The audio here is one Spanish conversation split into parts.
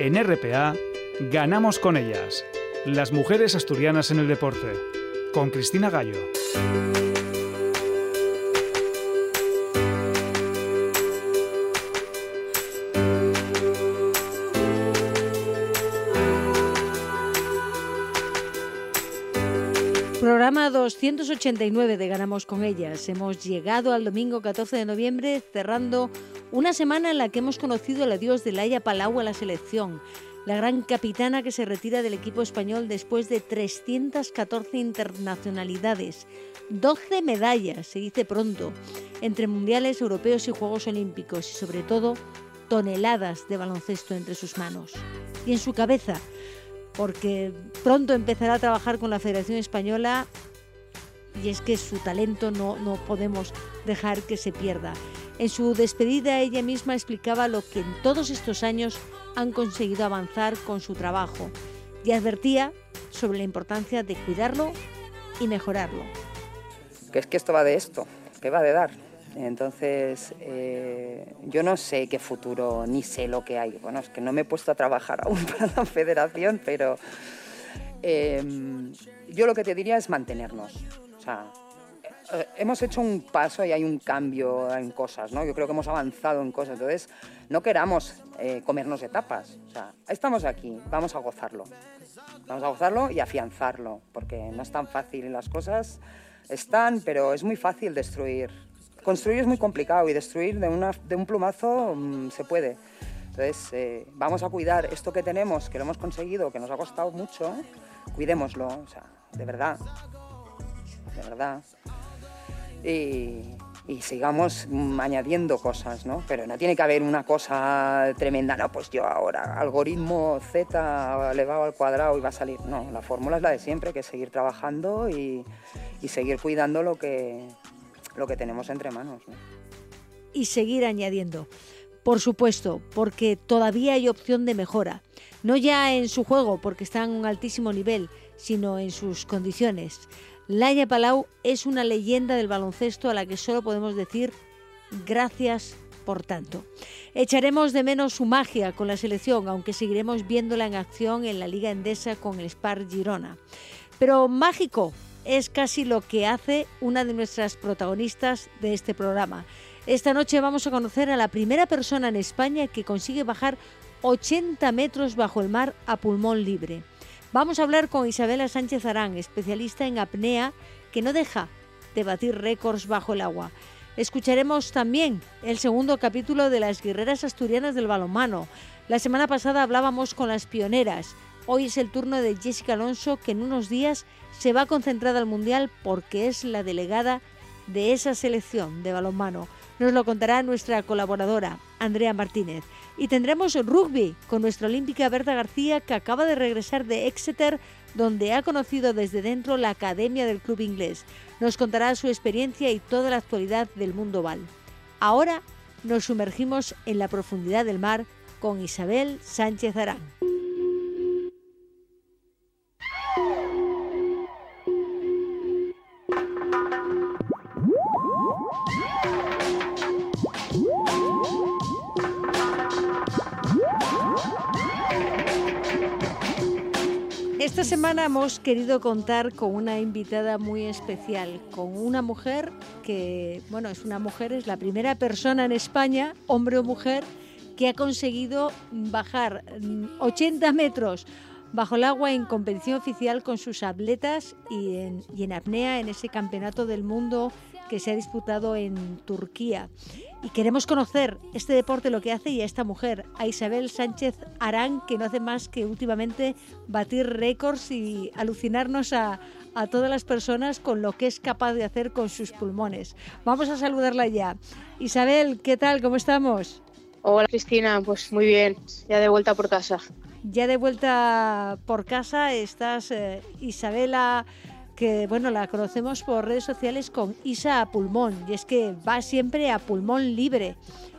En RPA, ganamos con ellas. Las mujeres asturianas en el deporte. Con Cristina Gallo. Programa 289 de Ganamos con ellas. Hemos llegado al domingo 14 de noviembre cerrando una semana en la que hemos conocido al adiós de Laia Palau a la selección, la gran capitana que se retira del equipo español después de 314 internacionalidades, 12 medallas, se dice pronto, entre mundiales, europeos y Juegos Olímpicos y sobre todo toneladas de baloncesto entre sus manos. Y en su cabeza, porque pronto empezará a trabajar con la Federación Española y es que su talento no, no podemos dejar que se pierda. En su despedida ella misma explicaba lo que en todos estos años han conseguido avanzar con su trabajo y advertía sobre la importancia de cuidarlo y mejorarlo. Que es que esto va de esto, que va de dar. Entonces, eh, yo no sé qué futuro, ni sé lo que hay. Bueno, es que no me he puesto a trabajar aún para la federación, pero em, yo lo que te diría es mantenernos. Eh, hemos hecho un paso y hay un cambio en cosas, ¿no? Yo creo que hemos avanzado en cosas. Entonces, no queramos eh, comernos etapas. O sea, estamos aquí, vamos a gozarlo. Vamos a gozarlo y afianzarlo, porque no es tan fácil las cosas. Están, pero es muy fácil destruir construir es muy complicado y destruir de un plumazo mm, se puede. Entonces, eh, vamos a cuidar esto que tenemos, que lo hemos conseguido, que nos ha costado mucho, cuidémoslo, o sea, de verdad, de verdad. Y, sigamos añadiendo cosas, ¿no? Pero no tiene que haber una cosa tremenda, no, pues yo ahora, algoritmo Z elevado al cuadrado y va a salir. No, la fórmula es la de siempre, que seguir trabajando y, y seguir cuidando lo que, lo que tenemos entre manos. Y seguir añadiendo. Por supuesto, porque todavía hay opción de mejora. No ya en su juego, porque está en un altísimo nivel, sino en sus condiciones. Laia Palau es una leyenda del baloncesto a la que solo podemos decir gracias por tanto. Echaremos de menos su magia con la selección, aunque seguiremos viéndola en acción en la Liga Endesa con el Spar Girona. Pero mágico es casi lo que hace una de nuestras protagonistas de este programa. Esta noche vamos a conocer a la primera persona en España que consigue bajar 80 metros bajo el mar a pulmón libre. Vamos a hablar con Isabela Sánchez Arán, especialista en apnea, que no deja de batir récords bajo el agua. Escucharemos también el segundo capítulo de las guerreras asturianas del balonmano. La semana pasada hablábamos con las pioneras. Hoy es el turno de Jessica Alonso, que en unos días se va a concentrar al Mundial porque es la delegada de esa selección de balonmano. Nos lo contará nuestra colaboradora, Andrea Martínez. Y tendremos rugby con nuestra olímpica Berta García, que acaba de regresar de Exeter, donde ha conocido desde dentro la academia del club inglés. Nos contará su experiencia y toda la actualidad del mundo bal. Ahora nos sumergimos en la profundidad del mar con Isabel Sánchez Arán. Esta semana hemos querido contar con una invitada muy especial, con una mujer que, bueno, es una mujer, es la primera persona en España, hombre o mujer, que ha conseguido bajar 80 mm, metros bajo el agua en competición oficial con sus atletas y en, y en apnea en ese campeonato del mundo que se ha disputado en Turquía. Y queremos conocer este deporte, lo que hace y a esta mujer, a Isabel Sánchez Arán, que no hace más que últimamente batir récords y alucinarnos a, a todas las personas con lo que es capaz de hacer con sus pulmones. Vamos a saludarla ya. Isabel, ¿qué tal? ¿Cómo estamos? Hola Cristina, pues muy bien, ya de vuelta por casa. Ya de vuelta por casa estás, eh, Isabela que bueno, la conocemos por redes sociales con Isa a pulmón, y es que va siempre a pulmón libre.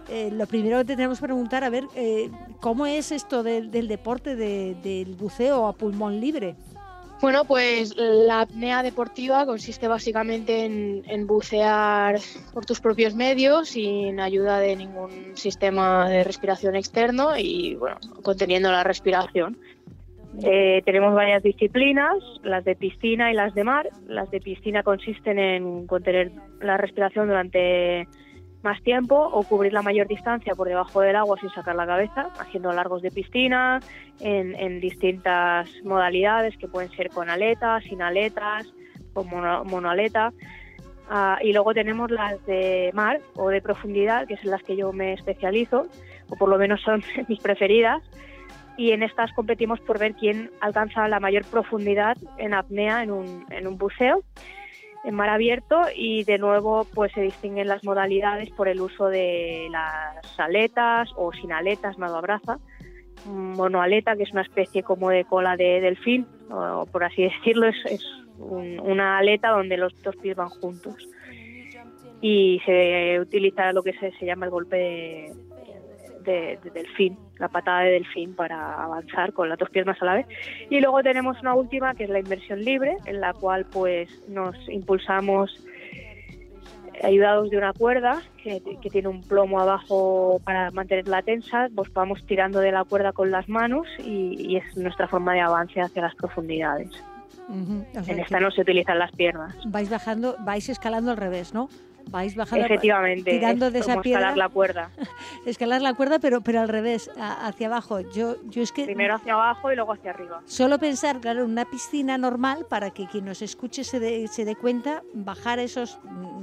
Eh, lo primero que te tenemos que preguntar, a ver, eh, ¿cómo es esto del, deporte del buceo a pulmón libre? Bueno, pues la apnea deportiva consiste básicamente en, bucear por tus propios medios sin ayuda de ningún sistema de respiración externo y bueno, conteniendo la respiración. Eh, tenemos varias disciplinas, las de piscina y las de mar. Las de piscina consisten en contener la respiración durante más tiempo o cubrir la mayor distancia por debajo del agua sin sacar la cabeza, haciendo largos de piscina en, distintas modalidades que pueden ser con aletas, sin aletas, con monoaleta. Ah, y luego tenemos las de mar o de profundidad, que son las que yo me especializo, o por lo menos son mis preferidas. Y en estas competimos por ver quién alcanza la mayor profundidad en apnea en un, en un buceo en mar abierto y de nuevo pues se distinguen las modalidades por el uso de las aletas o sin aletas, nado abraza, monoaleta que es una especie como de cola de delfín o por así decirlo es, una aleta donde los dos pies van juntos. Y se utiliza lo que se, se llama el golpe de, de, delfín, la patada de delfín para avanzar con las dos piernas a la vez. Y luego tenemos una última que es la inversión libre, en la cual pues nos impulsamos ayudados de una cuerda que, tiene un plomo abajo para mantenerla tensa, pues vamos tirando de la cuerda con las manos y, es nuestra forma de avance hacia las profundidades. en esta no se utilizan las piernas. Vais bajando, vais escalando al revés, ¿no? Vais bajando Efectivamente, tirando de esa piedra escalar la cuerda escalar la cuerda pero pero al revés hacia abajo yo yo es que primero hacia abajo y luego hacia arriba solo pensar claro en una piscina normal para que quien nos escuche se dé, se dé cuenta bajar esos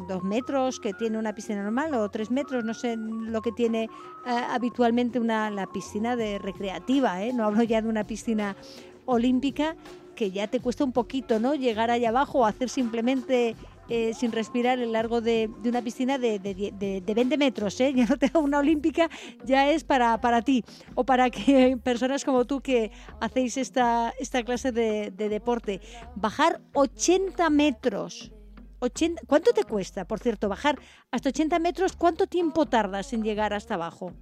dos metros que tiene una piscina normal o tres metros no sé lo que tiene eh, habitualmente una la piscina de recreativa ¿eh? no hablo ya de una piscina olímpica que ya te cuesta un poquito, ¿no? Llegar allá abajo o hacer simplemente eh, sin respirar el largo de, una piscina de, de, 20 metros, ¿eh? ya no tengo una olímpica, ya es para, para ti o para que personas como tú que hacéis esta, esta clase de, deporte. Bajar 80 metros. 80, ¿Cuánto te cuesta, por cierto, bajar hasta 80 metros? ¿Cuánto tiempo tardas en llegar hasta abajo?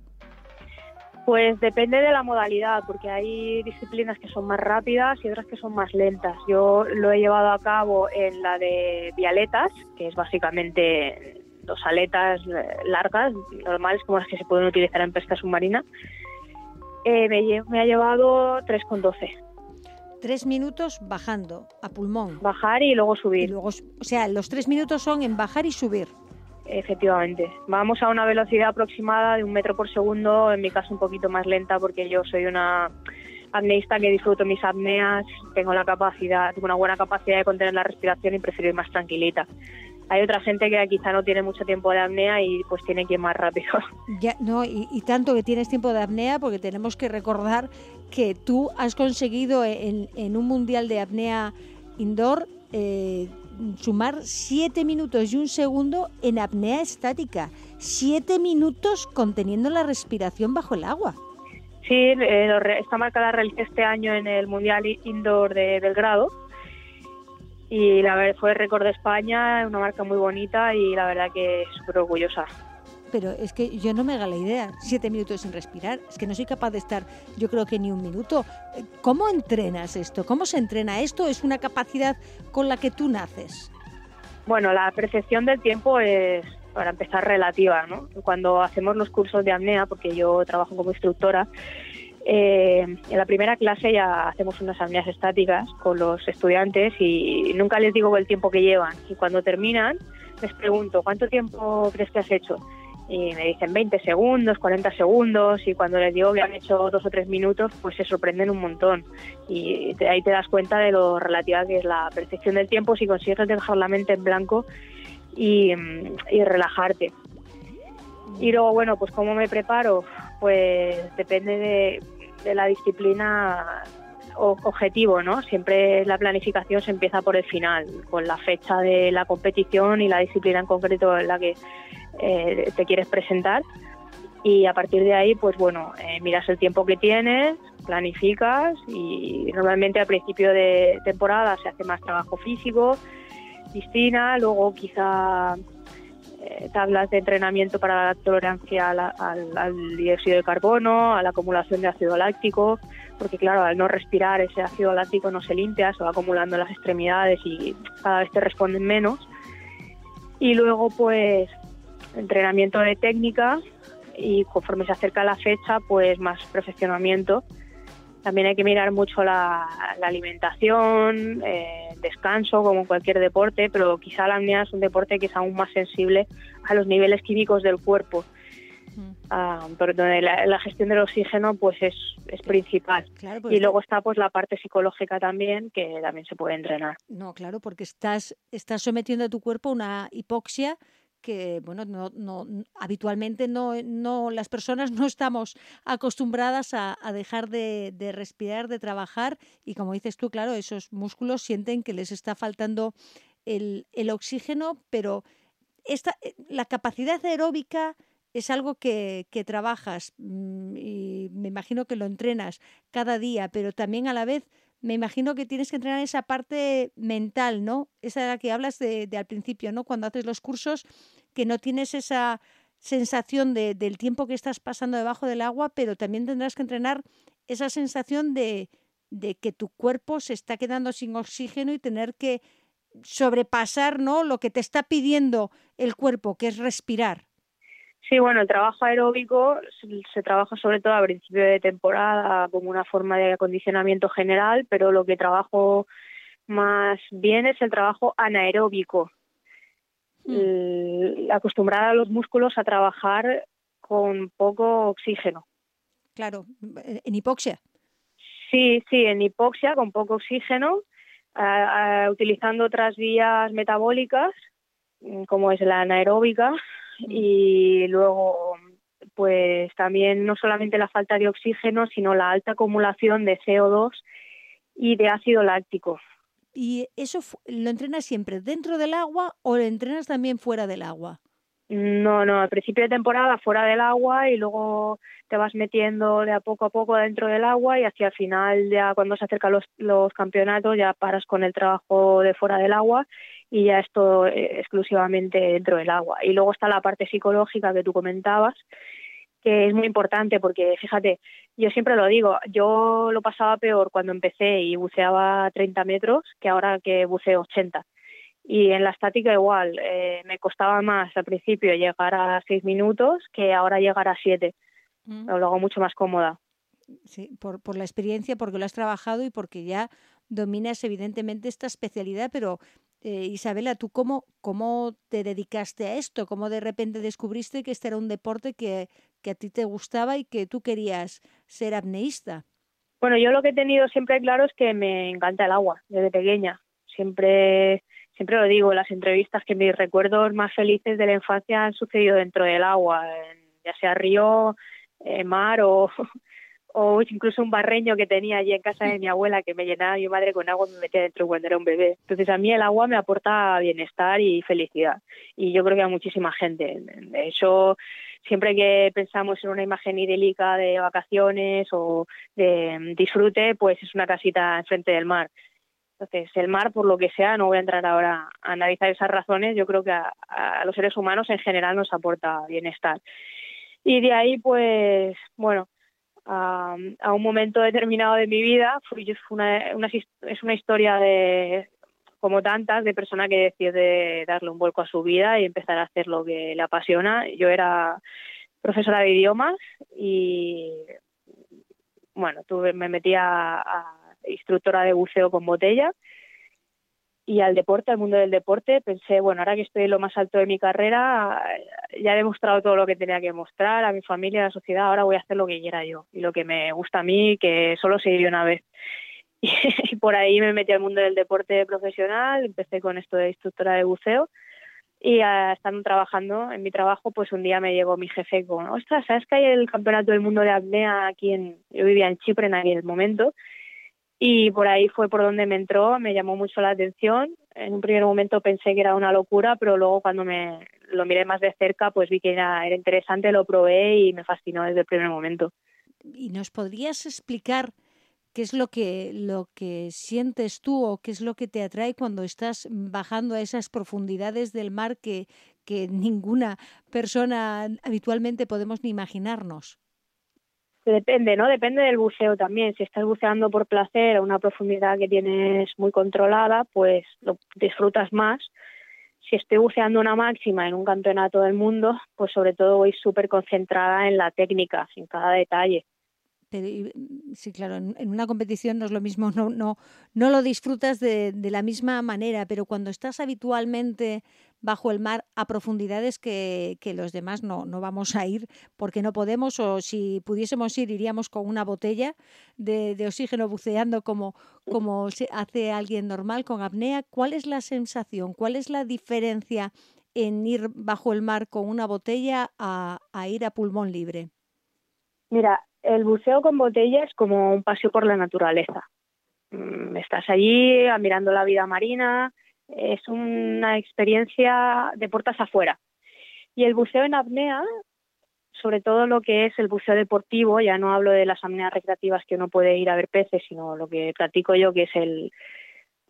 Pues depende de la modalidad, porque hay disciplinas que son más rápidas y otras que son más lentas. Yo lo he llevado a cabo en la de vialetas, que es básicamente dos aletas largas, normales como las que se pueden utilizar en pesca submarina. Eh, me, me, ha llevado 3,12. Tres minutos bajando a pulmón. Bajar y luego subir. luego, o sea, los tres minutos son en bajar y subir. Efectivamente. Vamos a una velocidad aproximada de un metro por segundo, en mi caso un poquito más lenta porque yo soy una apneísta que disfruto mis apneas, tengo la capacidad, tengo una buena capacidad de contener la respiración y prefiero ir más tranquilita. Hay otra gente que quizá no tiene mucho tiempo de apnea y pues tiene que ir más rápido. Ya, no, y, tanto que tienes tiempo de apnea porque tenemos que recordar que tú has conseguido en, en un mundial de apnea indoor eh, sumar 7 minutos y un segundo en apnea estática. 7 minutos conteniendo la respiración bajo el agua. Sí, eh, esta marca la realicé este año en el Mundial Indoor de Belgrado. Y la verdad fue récord de España, una marca muy bonita y la verdad que súper orgullosa pero es que yo no me haga la idea, siete minutos sin respirar, es que no soy capaz de estar, yo creo que ni un minuto. ¿Cómo entrenas esto? ¿Cómo se entrena esto? ¿Es una capacidad con la que tú naces? Bueno, la percepción del tiempo es, para empezar, relativa. ¿no? Cuando hacemos los cursos de apnea, porque yo trabajo como instructora, eh, en la primera clase ya hacemos unas apneas estáticas con los estudiantes y nunca les digo el tiempo que llevan. Y cuando terminan, les pregunto, ¿cuánto tiempo crees que has hecho? Y me dicen 20 segundos, 40 segundos y cuando les digo que han hecho dos o tres minutos pues se sorprenden un montón y ahí te das cuenta de lo relativa que es la percepción del tiempo si consigues dejar la mente en blanco y, relajarte. Y luego, bueno, pues cómo me preparo, pues depende de, de la disciplina objetivo, ¿no? Siempre la planificación se empieza por el final, con la fecha de la competición y la disciplina en concreto en la que eh, te quieres presentar y a partir de ahí, pues bueno, eh, miras el tiempo que tienes, planificas y normalmente al principio de temporada se hace más trabajo físico, piscina, luego quizá eh, tablas de entrenamiento para la tolerancia al, dióxido de carbono, a la acumulación de ácido láctico, porque claro, al no respirar ese ácido láctico no se limpia, se va acumulando en las extremidades y cada vez te responden menos. Y luego pues entrenamiento de técnica y conforme se acerca la fecha pues más perfeccionamiento también hay que mirar mucho la, alimentación, eh, descanso, como cualquier deporte, pero quizá la apnea es un deporte que es aún más sensible a los niveles químicos del cuerpo. Ah, pero donde la, gestión del oxígeno pues es, es principal. Pues y luego está pues la parte psicológica también que también se puede entrenar. No claro porque estás estás sometiendo a tu cuerpo a una hipoxia que bueno, no, no, habitualmente no, no, las personas no estamos acostumbradas a, dejar de, respirar, de trabajar y como dices tú, claro, esos músculos sienten que les está faltando el, el oxígeno, pero esta, eh, la capacidad aeróbica es algo que, que, trabajas mm, y me imagino que lo entrenas cada día, pero también a la vez me imagino que tienes que entrenar esa parte mental, ¿no? Esa de la que hablas de, al principio, ¿no? Cuando haces los cursos, que no tienes esa sensación de, del tiempo que estás pasando debajo del agua, pero también tendrás que entrenar esa sensación de, de que tu cuerpo se está quedando sin oxígeno y tener que sobrepasar, ¿no? Lo que te está pidiendo el cuerpo, que es respirar. Sí, bueno, el trabajo aeróbico se trabaja sobre todo a principio de temporada como una forma de acondicionamiento general, pero lo que trabajo más bien es el trabajo anaeróbico. Mm. acostumbrar a los músculos a trabajar con poco oxígeno. Claro, en hipoxia. Sí, sí, en hipoxia, con poco oxígeno, utilizando otras vías metabólicas, como es la anaeróbica, y luego pues también no solamente la falta de oxígeno, sino la alta acumulación de CO2 y de ácido láctico. ¿Y eso lo entrenas siempre dentro del agua o lo entrenas también fuera del agua? No, no, al principio de temporada fuera del agua y luego te vas metiendo de a poco a poco dentro del agua y hacia el final, ya cuando se acercan los, los campeonatos, ya paras con el trabajo de fuera del agua y ya es todo eh, exclusivamente dentro del agua. Y luego está la parte psicológica que tú comentabas, que es muy importante porque, fíjate, yo siempre lo digo, yo lo pasaba peor cuando empecé y buceaba 30 metros que ahora que buceo 80. Y en la estática igual, eh, me costaba más al principio llegar a 6 minutos que ahora llegar a 7. Mm. Lo hago mucho más cómoda. Sí, por, por la experiencia, porque lo has trabajado y porque ya dominas evidentemente esta especialidad, pero eh, Isabela, ¿tú cómo, cómo te dedicaste a esto? ¿Cómo de repente descubriste que este era un deporte que, que a ti te gustaba y que tú querías ser apneísta? Bueno, yo lo que he tenido siempre claro es que me encanta el agua desde pequeña. Siempre, siempre lo digo en las entrevistas que mis recuerdos más felices de la infancia han sucedido dentro del agua, ya sea río, eh, mar o, o incluso un barreño que tenía allí en casa de mi abuela que me llenaba mi madre con agua y me metía dentro cuando era un bebé. Entonces a mí el agua me aporta bienestar y felicidad y yo creo que a muchísima gente. De hecho, siempre que pensamos en una imagen idílica de vacaciones o de disfrute, pues es una casita enfrente del mar. Entonces, el mar, por lo que sea, no voy a entrar ahora a analizar esas razones, yo creo que a, a los seres humanos en general nos aporta bienestar. Y de ahí, pues, bueno, a, un momento determinado de mi vida. Fue, una, una, es una historia de, como tantas, de persona que decide darle un vuelco a su vida y empezar a hacer lo que le apasiona. Yo era profesora de idiomas y, bueno, tuve, me metí a instructora de buceo con botella y al deporte, al mundo del deporte, pensé, bueno, ahora que estoy en lo más alto de mi carrera, ya he demostrado todo lo que tenía que mostrar a mi familia, a la sociedad, ahora voy a hacer lo que quiera yo y lo que me gusta a mí, que solo se una vez. Y, por ahí me metí al mundo del deporte profesional, empecé con esto de instructora de buceo y estando trabajando en mi trabajo, pues un día me llegó mi jefe con, ostras, ¿sabes que hay el campeonato del mundo de apnea aquí en, yo vivía en Chipre en aquel momento? Y por ahí fue por donde me entró, me llamó mucho la atención. En un primer momento pensé que era una locura, pero luego cuando me lo miré más de cerca, pues vi que era, era interesante, lo probé y me fascinó desde el primer momento. ¿Y nos podrías explicar qué es lo que, lo que sientes tú o qué es lo que te atrae cuando estás bajando a esas profundidades del mar que, que ninguna persona habitualmente podemos ni imaginarnos. Depende, ¿no? Depende del buceo también. Si estás buceando por placer a una profundidad que tienes muy controlada, pues lo disfrutas más. Si estoy buceando una máxima en un campeonato del mundo, pues sobre todo voy súper concentrada en la técnica, en cada detalle. Sí, claro, en, una competición no es lo mismo, no, no, no lo disfrutas de, la misma manera, pero cuando estás habitualmente bajo el mar a profundidades que, que, los demás no, no vamos a ir porque no podemos, o si pudiésemos ir, iríamos con una botella de, de oxígeno buceando como, como hace alguien normal con apnea. ¿Cuál es la sensación? ¿Cuál es la diferencia en ir bajo el mar con una botella a, a ir a pulmón libre? Mira, el buceo con botella es como un paseo por la naturaleza. Mm, estás allí admirando la vida marina, es una experiencia de puertas afuera. Y el buceo en apnea, sobre todo lo que es el buceo deportivo, ya no hablo de las apneas recreativas que uno puede ir a ver peces, sino lo que practico yo, que es el,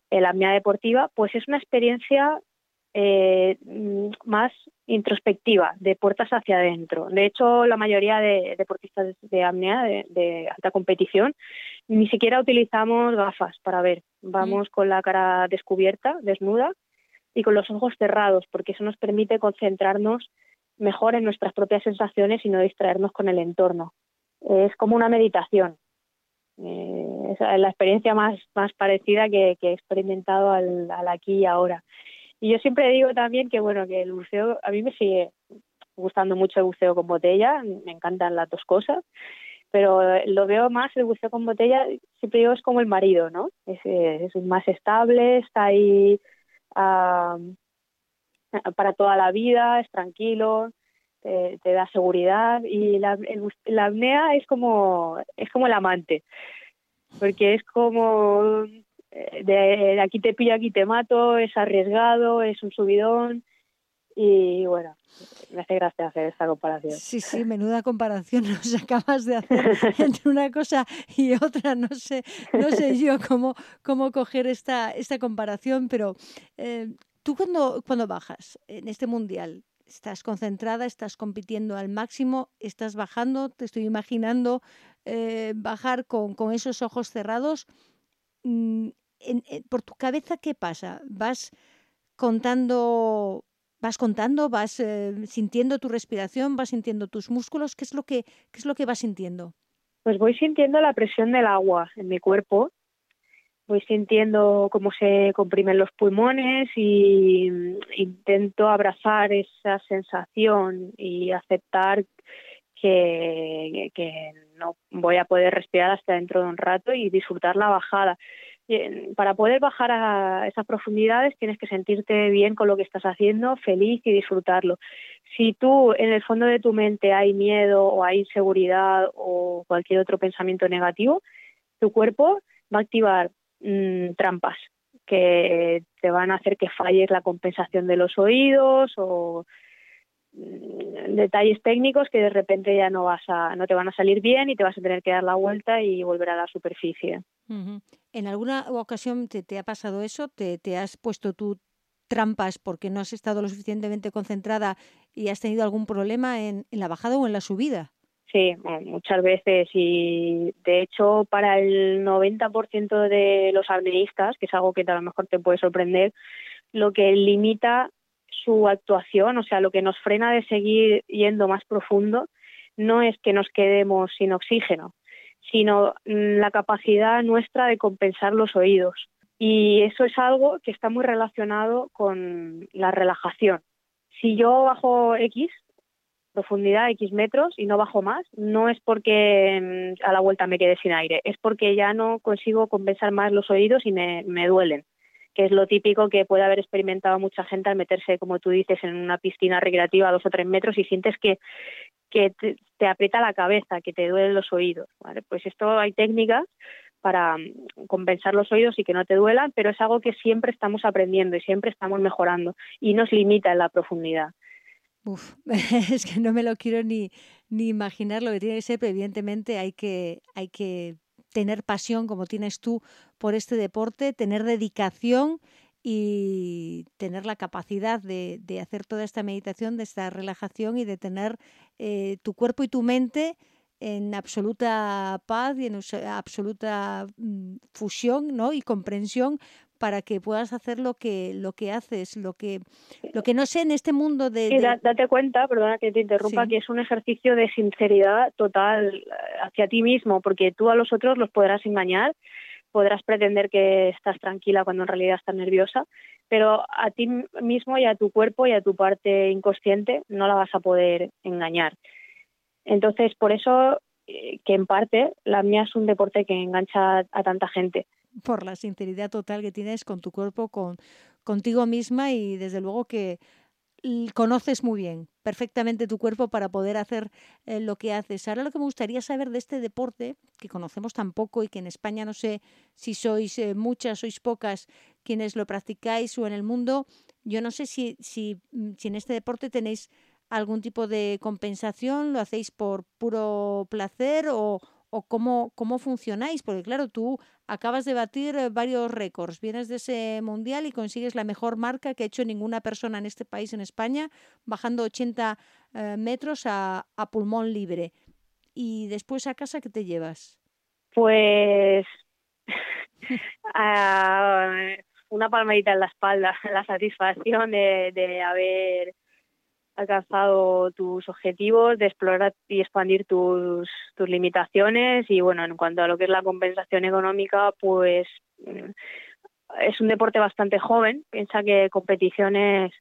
el apnea deportiva, pues es una experiencia eh, más introspectiva, de puertas hacia adentro. De hecho, la mayoría de deportistas de apnea, de, alta competición, ni siquiera utilizamos gafas para ver. Vamos con la cara descubierta, desnuda, y con los ojos cerrados, porque eso nos permite concentrarnos mejor en nuestras propias sensaciones y no distraernos con el entorno. Es como una meditación. Eh, es la experiencia más, más parecida que, he experimentado al, al aquí y ahora. Y yo siempre digo también que, bueno, que el buceo, a mí me sigue gustando mucho el buceo con botella, me encantan las dos cosas, pero lo veo más el buceo con botella, siempre digo, es como el marido, ¿no? Es, es más estable, está ahí para toda la vida, es tranquilo, te, da seguridad y la, la apnea es como, es como el amante, porque es como de, aquí te pillo, aquí te mato, es arriesgado, es un subidón y bueno, me hace gracia hacer esta comparación. Sí, sí, menuda comparación nos acabas de hacer entre una cosa y otra. No sé, no sé yo cómo, cómo coger esta, esta comparación, pero eh, tú cuando, cuando bajas en este mundial, estás concentrada, estás compitiendo al máximo, estás bajando, te estoy imaginando eh, bajar con, con, esos ojos cerrados. Mm, por tu cabeza, ¿qué pasa? ¿Vas contando, vas contando, vas eh, sintiendo tu respiración, vas sintiendo tus músculos? ¿Qué es lo que, qué es lo que vas sintiendo? Pues voy sintiendo la presión del agua en mi cuerpo, voy sintiendo cómo se comprimen los pulmones y mm, intento abrazar esa sensación y aceptar que no voy a poder respirar hasta dentro de un rato y disfrutar la bajada para poder bajar a esas profundidades tienes que sentirte bien con lo que estás haciendo, feliz y disfrutarlo. Si tú en el fondo de tu mente hay miedo o hay inseguridad o cualquier otro pensamiento negativo, tu cuerpo va a activar mm, trampas que te van a hacer que falles la compensación de los oídos o detalles técnicos que de repente ya no vas a no te van a salir bien y te vas a tener que dar la vuelta y volver a la superficie. ¿En alguna ocasión te, ha pasado eso? ¿Te, has puesto tú trampas porque no has estado lo suficientemente concentrada y has tenido algún problema en, la bajada o en la subida? Sí, muchas veces y de hecho para el 90% de los apneístas, que es algo que a lo mejor te puede sorprender, lo que limita su actuación, o sea, lo que nos frena de seguir yendo más profundo, no es que nos quedemos sin oxígeno, sino mm, la capacidad nuestra de compensar los oídos. Y eso es algo que está muy relacionado con la relajación. Si yo bajo X, profundidad X metros y no bajo más, no es porque mm, a la vuelta me quede sin aire, es porque ya no consigo compensar más los oídos y me, me duelen que es lo típico que puede haber experimentado mucha gente al meterse, como tú dices, en una piscina recreativa a dos o tres metros y sientes que, que te, aprieta la cabeza, que te duelen los oídos. Pues esto hay técnicas para mm, compensar los oídos y que no te duelan, pero es algo que siempre estamos aprendiendo y siempre estamos mejorando y nos limita en la profundidad. Uf, es que no me lo quiero ni, ni imaginar lo que tiene que ser, pero evidentemente hay que, hay que tener pasión como tienes tú por este deporte, tener dedicación y tener la capacidad de, hacer toda esta meditación, de esta relajación y de tener eh, tu cuerpo y tu mente en absoluta paz y en absoluta mm, fusión ¿no? y comprensión para que puedas hacer lo que lo que haces, lo que lo que no sé en este mundo de, Y date cuenta, perdona que te interrumpa, que es un ejercicio de sinceridad total eh, hacia ti mismo, porque tú a los otros los podrás engañar, podrás pretender que estás tranquila cuando en realidad estás nerviosa, pero a ti mismo y a tu cuerpo y a tu parte inconsciente no la vas a poder engañar. Entonces, por eso eh, que en parte la mía es un deporte que engancha a tanta gente por la sinceridad total que tienes con tu cuerpo, con contigo misma y desde luego que conoces muy bien, perfectamente tu cuerpo para poder hacer eh, lo que haces. Ahora lo que me gustaría saber de este deporte, que conocemos tan poco y que en España no sé si sois eh, muchas, sois pocas quienes lo practicáis o en el mundo, yo no sé si, si, mm, si en este deporte tenéis algún tipo de compensación, lo hacéis por puro placer o, o cómo, cómo funcionáis, porque claro, tú acabas de batir eh, varios récords, vienes de ese mundial y consigues la mejor marca que ha hecho ninguna persona en este país, en España, bajando 80 eh, metros a, pulmón libre. Y después a casa, ¿qué te llevas? Pues una palmadita en la espalda, la satisfacción de haber alcanzado tus objetivos, de explorar y expandir tus, tus limitaciones y bueno, en cuanto a lo que es la compensación económica, pues mm, es un deporte bastante joven. Piensa que competiciones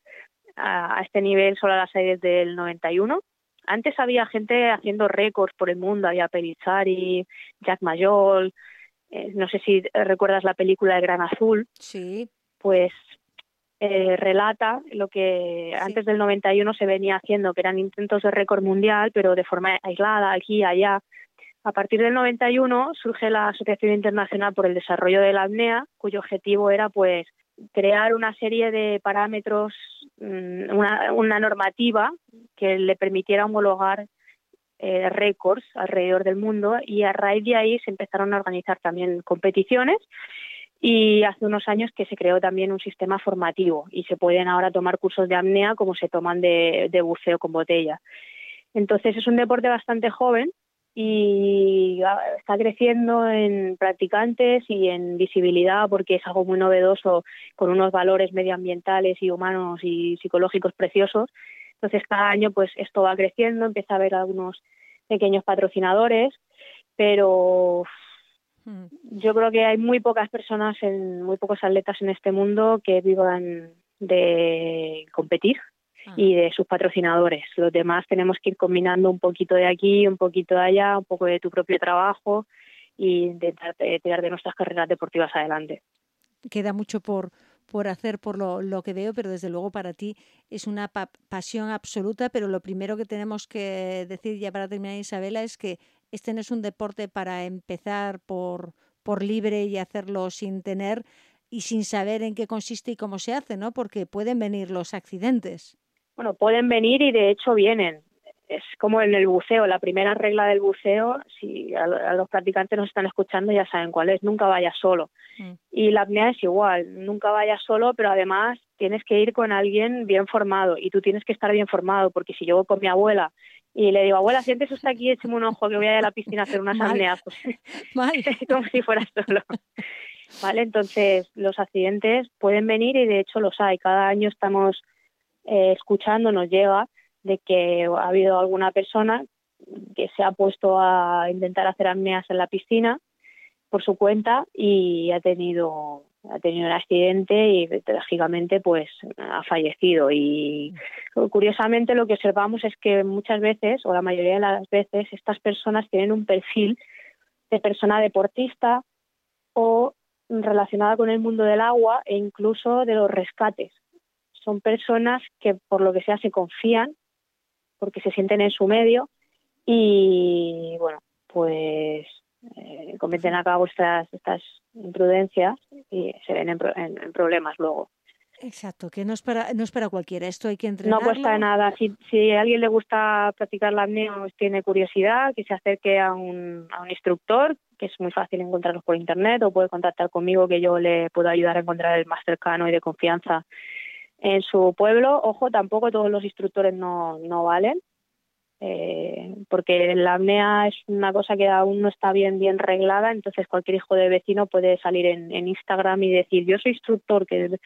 a, este nivel solo las hay desde el 91. Antes había gente haciendo récords por el mundo, había Pelizari, Jack Mayol, eh, no sé si recuerdas la película de Gran Azul. Sí. Pues eh, relata lo que antes del 91 se venía haciendo, que eran intentos de récord mundial, pero de forma aislada, aquí allá. A partir del 91 surge la Asociación Internacional por el Desarrollo de la Apnea, cuyo objetivo era pues crear una serie de parámetros, mm, una, normativa que le permitiera homologar eh, récords alrededor del mundo y a raíz de ahí se empezaron a organizar también competiciones y hace unos años que se creó también un sistema formativo y se pueden ahora tomar cursos de apnea como se toman de, buceo con botella. Entonces es un deporte bastante joven y está creciendo en practicantes y en visibilidad porque es algo muy novedoso con unos valores medioambientales y humanos y psicológicos preciosos. Entonces cada año pues esto va creciendo, empieza a haber algunos pequeños patrocinadores, pero. Yo creo que hay muy pocas personas, en, muy pocos atletas en este mundo que vivan de competir ah. y de sus patrocinadores. Los demás tenemos que ir combinando un poquito de aquí, un poquito de allá, un poco de tu propio trabajo y intentar tirar de nuestras carreras deportivas adelante. Queda mucho por, por hacer por lo, lo, que veo, pero desde luego para ti es una pasión absoluta, pero lo primero que tenemos que decir ya para terminar, Isabela, es que este no es un deporte para empezar por, por libre y hacerlo sin tener y sin saber en qué consiste y cómo se hace, ¿no? Porque pueden venir los accidentes. Bueno, pueden venir y de hecho vienen. Es como en el buceo, la primera regla del buceo, si a, los practicantes nos están escuchando ya saben cuál es, nunca vayas solo. Mm. Y la apnea es igual, nunca vayas solo, pero además tienes que ir con alguien bien formado y tú tienes que estar bien formado, porque si yo voy con mi abuela y le digo, abuela, siéntese usted aquí, écheme un ojo que voy a ir a la piscina a hacer unas apneas. Pues, como si fuera solo. ¿Vale? Entonces, los accidentes pueden venir y de hecho los hay. Cada año estamos eh, escuchando, nos llega de que ha habido alguna persona que se ha puesto a intentar hacer apneas en la piscina por su cuenta y ha tenido ha tenido un accidente y trágicamente pues ha fallecido y curiosamente lo que observamos es que muchas veces o la mayoría de las veces estas personas tienen un perfil de persona deportista o relacionada con el mundo del agua e incluso de los rescates. Son personas que por lo que sea se confían porque se sienten en su medio y bueno, pues eh, cometen a cabo estas, estas imprudencias y se ven en, problemas luego. Exacto, que no es para no es para cualquiera, esto hay que entrenarlo. No cuesta nada, si, si a alguien le gusta practicar la apnea o tiene curiosidad, que se acerque a un, a un instructor que es muy fácil encontrarlos por internet o puede contactar conmigo que yo le puedo ayudar a encontrar el más cercano y de confianza en su pueblo. Ojo, tampoco todos los instructores no, no valen, eh, porque la apnea es una cosa que aún no está bien bien reglada, entonces cualquier hijo de vecino puede salir en, Instagram y decir yo soy instructor que,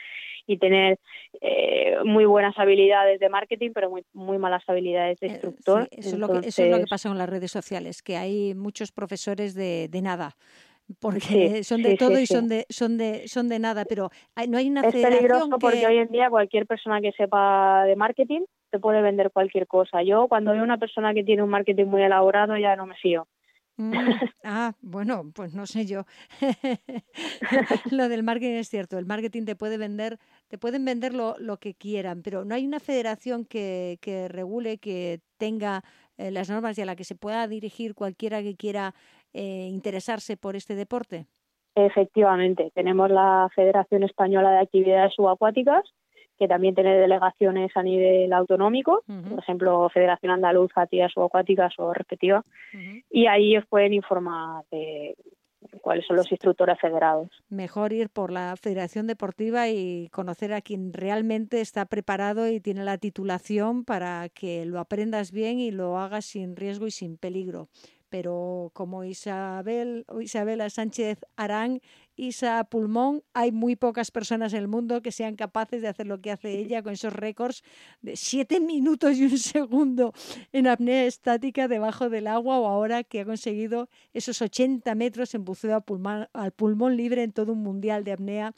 y tener eh, muy buenas habilidades de marketing, pero muy, muy malas habilidades de eh, instructor. eso, es lo que, eso, es lo que, pasa en las redes sociales, que hay muchos profesores de, de nada porque son de todo y son de son de son de nada pero no hay una es peligroso porque hoy en día cualquier persona que sepa de marketing te puede vender cualquier cosa. Yo cuando veo una persona que tiene un marketing muy elaborado ya no me fío. Mm, ah, bueno, pues no sé yo. lo del marketing es cierto, el marketing te puede vender, te pueden vender lo, lo que quieran, pero no hay una federación que, que regule, que tenga eh, las normas y a la que se pueda dirigir cualquiera que quiera eh, interesarse por este deporte? Efectivamente, tenemos la Federación Española de Actividades Subacuáticas, que también tiene delegaciones a nivel autonómico, por ejemplo, Federación Andaluza de Actividades Subacuáticas o respectiva, y ahí os pueden informar de cuáles son los instructores federados. Mejor ir por la Federación Deportiva y conocer a quien realmente está preparado y tiene la titulación para que lo aprendas bien y lo hagas sin riesgo y sin peligro pero como Isabel, Isabela Sánchez Arán, Isa Pulmón, hay muy pocas personas en el mundo que sean capaces de hacer lo que hace ella con esos récords de siete minutos y un segundo en apnea estática debajo del agua o ahora que ha conseguido esos 80 metros en buceo al pulmón libre en todo un mundial de apnea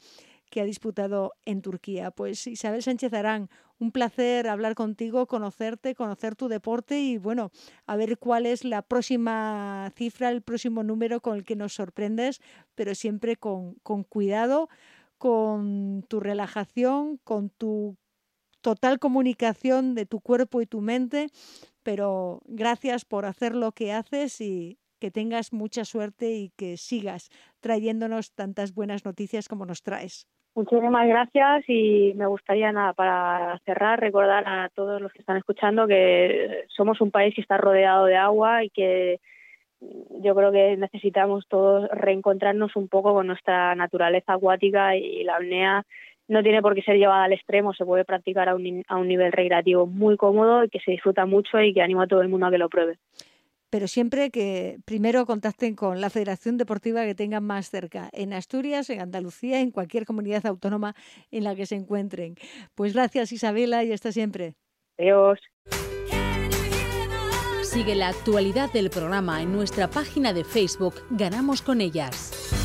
que ha disputado en Turquía. Pues Isabel Sánchez Arán, un placer hablar contigo, conocerte, conocer tu deporte y bueno, a ver cuál es la próxima cifra, el próximo número con el que nos sorprendes, pero siempre con, con cuidado, con tu relajación, con tu total comunicación de tu cuerpo y tu mente, pero gracias por hacer lo que haces y que tengas mucha suerte y que sigas trayéndonos tantas buenas noticias como nos traes. Muchísimas gracias y me gustaría nada para cerrar recordar a todos los que están escuchando que somos un país que está rodeado de agua y que yo creo que necesitamos todos reencontrarnos un poco con nuestra naturaleza acuática y la apnea. No tiene por qué ser llevada al extremo, se puede practicar a un, a un nivel recreativo muy cómodo y que se disfruta mucho y que animo a todo el mundo a que lo pruebe pero siempre que primero contacten con la federación deportiva que tengan más cerca, en Asturias, en Andalucía, en cualquier comunidad autónoma en la que se encuentren. Pues gracias Isabela y hasta siempre. Adiós. Sigue la actualidad del programa en nuestra página de Facebook Ganamos con ellas.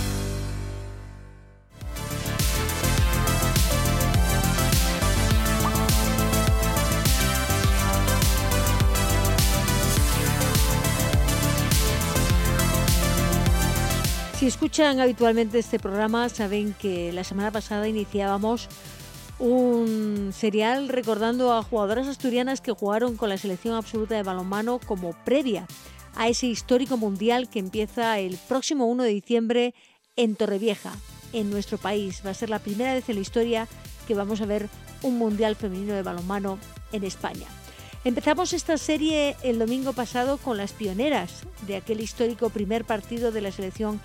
Si escuchan habitualmente este programa, saben que la semana pasada iniciábamos un serial recordando a jugadoras asturianas que jugaron con la selección absoluta de balonmano como previa a ese histórico mundial que empieza el próximo 1 de diciembre en Torrevieja, en nuestro país. Va a ser la primera vez en la historia que vamos a ver un mundial femenino de balonmano en España. Empezamos esta serie el domingo pasado con las pioneras de aquel histórico primer partido de la selección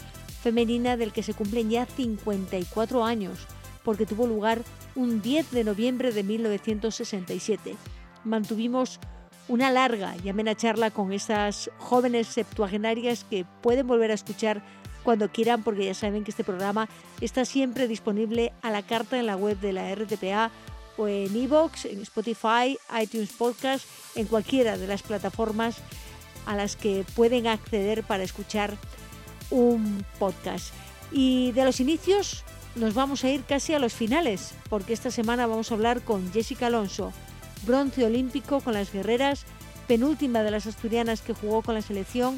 femenina del que se cumplen ya 54 años, porque tuvo lugar un 10 de noviembre de 1967. Mantuvimos una larga y amena charla con esas jóvenes septuagenarias que pueden volver a escuchar cuando quieran, porque ya saben que este programa está siempre disponible a la carta en la web de la RTPA o en iVoox, en Spotify, iTunes Podcast, en cualquiera de las plataformas a las que pueden acceder para escuchar un podcast. Y de los inicios nos vamos a ir casi a los finales, porque esta semana vamos a hablar con Jessica Alonso, bronce olímpico con las guerreras, penúltima de las asturianas que jugó con la selección,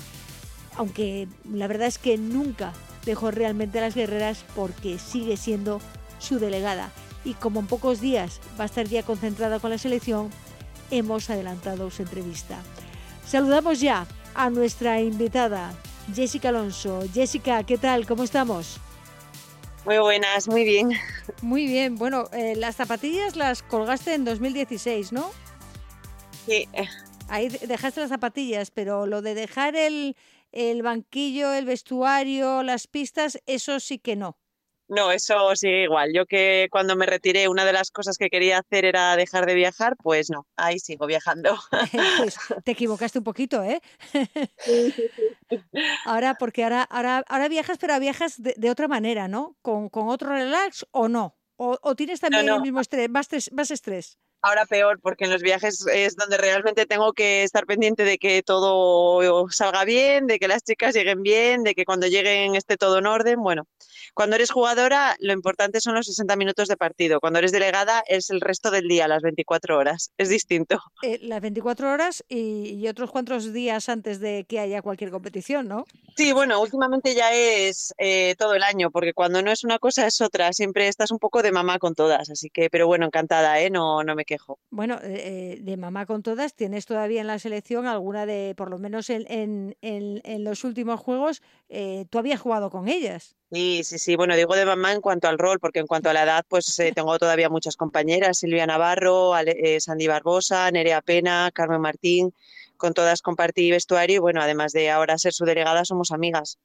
aunque la verdad es que nunca dejó realmente a las guerreras porque sigue siendo su delegada. Y como en pocos días va a estar ya concentrada con la selección, hemos adelantado su entrevista. Saludamos ya a nuestra invitada, Jessica Alonso. Jessica, ¿qué tal? ¿Cómo estamos? Muy buenas, muy bien. Muy bien. Bueno, eh, las zapatillas las colgaste en 2016, ¿no? Sí. Ahí dejaste las zapatillas, pero lo de dejar el, el banquillo, el vestuario, las pistas, eso sí que no. No, eso sigue igual. Yo que cuando me retiré, una de las cosas que quería hacer era dejar de viajar, pues no, ahí sigo viajando. pues te equivocaste un poquito, ¿eh? ahora, porque ahora, ahora, ahora viajas, pero viajas de, otra manera, ¿no? ¿Con, con otro relax o no? ¿O, tienes también el mismo estrés, más estrés? Ahora peor, porque en los viajes es donde realmente tengo que estar pendiente de que todo salga bien, de que las chicas lleguen bien, de que cuando lleguen esté todo en orden. Bueno, cuando eres jugadora, lo importante son los 60 minutos de partido. Cuando eres delegada, es el resto del día, las 24 horas. Es distinto. Eh, las 24 horas y, otros cuantos días antes de que haya cualquier competición, ¿no? Sí, bueno, últimamente ya es eh, todo el año, porque cuando no es una cosa es otra. Siempre estás un poco de mamá con todas. Así que, pero bueno, encantada, ¿eh? No, no me quejo. Bueno, eh, de mamá con todas, ¿tienes todavía en la selección alguna de, por lo menos en, los últimos juegos, eh, tú habías jugado con ellas? Sí, sí, sí. Bueno, digo de mamá en cuanto al rol, porque en cuanto a la edad, pues eh, tengo todavía muchas compañeras, Silvia Navarro, Sandy Barbosa, Nerea Pena, Carmen Martín, con todas compartí vestuario y bueno, además de ahora ser su delegada, somos amigas.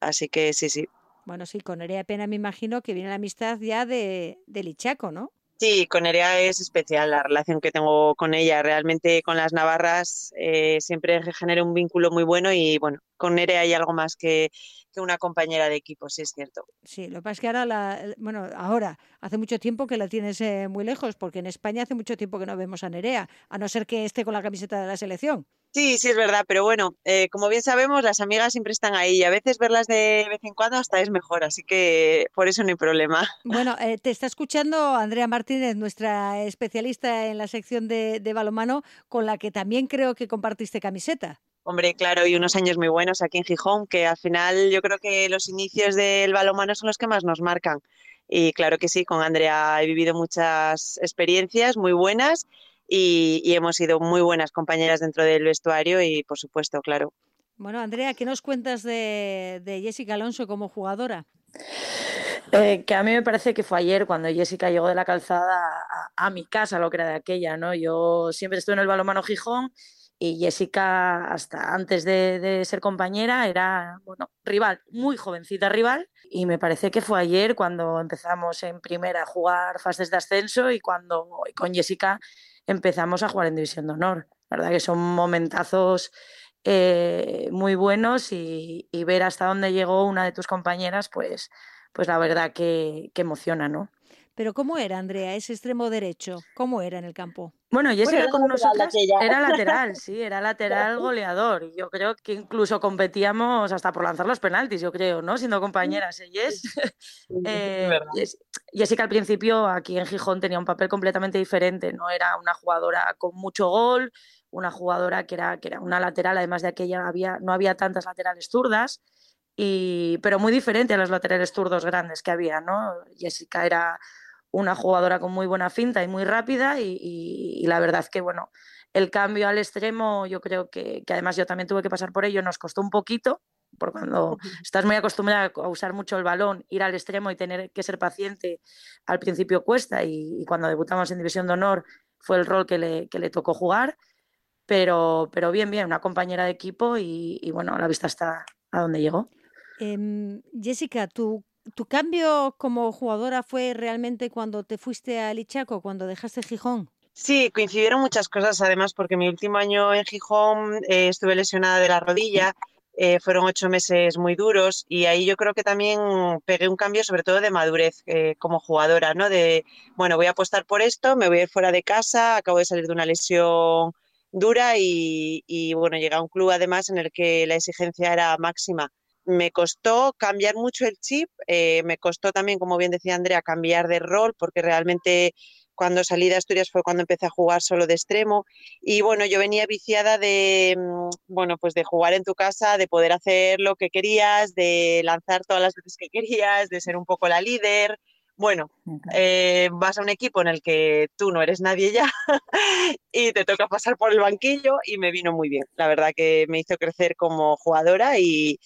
Así que sí, sí. Bueno, sí, con Nerea Pena me imagino que viene la amistad ya de, de Lichaco, ¿no? Sí, con Nerea es especial la relación que tengo con ella. Realmente con las navarras eh, siempre genera un vínculo muy bueno y bueno, con Nerea hay algo más que, que, una compañera de equipo, sí es cierto. Sí, lo que pasa es que ahora, la, bueno, ahora hace mucho tiempo que la tienes eh, muy lejos, porque en España hace mucho tiempo que no vemos a Nerea, a no ser que esté con la camiseta de la selección. Sí, sí es verdad, pero bueno, eh, como bien sabemos, las amigas siempre están ahí y a veces verlas de vez en cuando hasta es mejor, así que por eso no hay problema. Bueno, eh, te está escuchando Andrea Martínez, nuestra especialista en la sección de, de balomano, con la que también creo que compartiste camiseta. Hombre, claro, y unos años muy buenos aquí en Gijón, que al final yo creo que los inicios del balomano son los que más nos marcan. Y claro que sí, con Andrea he vivido muchas experiencias muy buenas y, hemos sido muy buenas compañeras dentro del vestuario y por supuesto, claro. Bueno, Andrea, ¿qué nos cuentas de, Jessica Alonso como jugadora? Eh, que a mí me parece que fue ayer cuando Jessica llegó de la calzada a, mi casa, lo que era de aquella, ¿no? Yo siempre estuve en el balonmano Gijón y Jessica, hasta antes de, de, ser compañera, era, bueno, rival, muy jovencita rival. Y me parece que fue ayer cuando empezamos en primera a jugar fases de ascenso y cuando con Jessica empezamos a jugar en División de Honor. La verdad que son momentazos eh, muy buenos y, ver hasta dónde llegó una de tus compañeras, pues, pues la verdad que, que emociona, ¿no? Pero ¿cómo era, Andrea, ese extremo derecho? ¿Cómo era en el campo? Bueno, Jessica con nosotros era lateral, sí, era lateral goleador. Yo creo que incluso competíamos hasta por lanzar los penaltis, yo creo, ¿no? Siendo compañeras, ¿eh? eh Jessica al principio aquí en Gijón tenía un papel completamente diferente, no era una jugadora con mucho gol, una jugadora que era, que era una lateral, además de aquella había, no había tantas laterales zurdas, y, pero muy diferente a los laterales zurdos grandes que había, ¿no? Jessica era una jugadora con muy buena finta y muy rápida y, la verdad que, bueno, el cambio al extremo yo creo que, además yo también tuve que pasar por ello, nos costó un poquito, porque cuando estás muy acostumbrada a usar mucho el balón, ir al extremo y tener que ser paciente al principio cuesta y, cuando debutamos en División de Honor fue el rol que le, que le tocó jugar, pero, pero bien, bien, una compañera de equipo y, bueno, la vista está a donde llegó. Em, Jessica, tú ¿Tu cambio como jugadora fue realmente cuando te fuiste a Lichaco, cuando dejaste Gijón? Sí, coincidieron muchas cosas además porque mi último año en Gijón eh, estuve lesionada de la rodilla, eh, fueron ocho meses muy duros y ahí yo creo que también pegué un cambio sobre todo de madurez eh, como jugadora, ¿no? De, bueno, voy a apostar por esto, me voy a ir fuera de casa, acabo de salir de una lesión dura y, y bueno, llegué a un club además en el que la exigencia era máxima me costó cambiar mucho el chip, eh, me costó también, como bien decía Andrea, cambiar de rol, porque realmente cuando salí de Asturias fue cuando empecé a jugar solo de extremo y bueno, yo venía viciada de, mm, bueno, pues de jugar en tu casa, de poder hacer lo que querías, de lanzar todas las veces que querías, de ser un poco la líder. Bueno, eh, vas a un equipo en el que tú no eres nadie ya y te toca pasar por el banquillo y me vino muy bien. La verdad que me hizo crecer como jugadora y,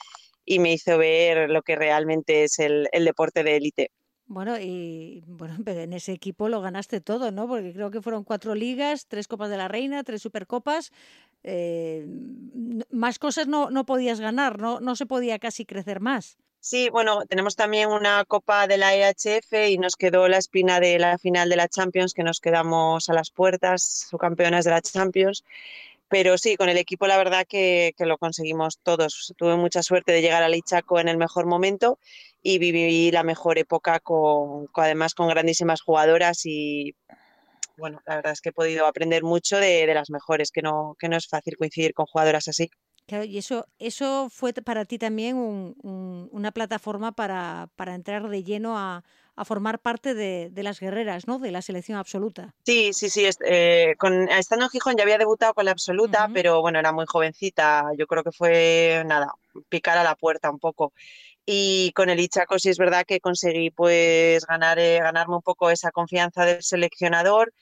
y me hizo ver lo que realmente es el, deporte de élite. Bueno, y bueno, en ese equipo lo ganaste todo, ¿no? Porque creo que fueron cuatro ligas, tres Copas de la Reina, tres Supercopas. Eh, más cosas no, no podías ganar, ¿no? No se podía casi crecer más. Sí, bueno, tenemos también una Copa de la EHF y nos quedó la espina de la final de la Champions, que nos quedamos a las puertas, subcampeonas de la Champions. Pero sí, con el equipo la verdad que, que, lo conseguimos todos. Tuve mucha suerte de llegar al Ichaco en el mejor momento y viví la mejor época con, además con grandísimas jugadoras y bueno, la verdad es que he podido aprender mucho de, de las mejores, que no, que no es fácil coincidir con jugadoras así. Claro, y eso, eso fue para ti también un, una plataforma para, para, entrar de lleno a, a formar parte de, de, las guerreras, ¿no? De la selección absoluta. Sí, sí, sí. Eh, con, estando en Gijón ya había debutado con la absoluta, uh -huh. pero bueno, era muy jovencita. Yo creo que fue, nada, picar a la puerta un poco. Y con el Ichaco sí es verdad que conseguí pues ganar, eh, ganarme un poco esa confianza del seleccionador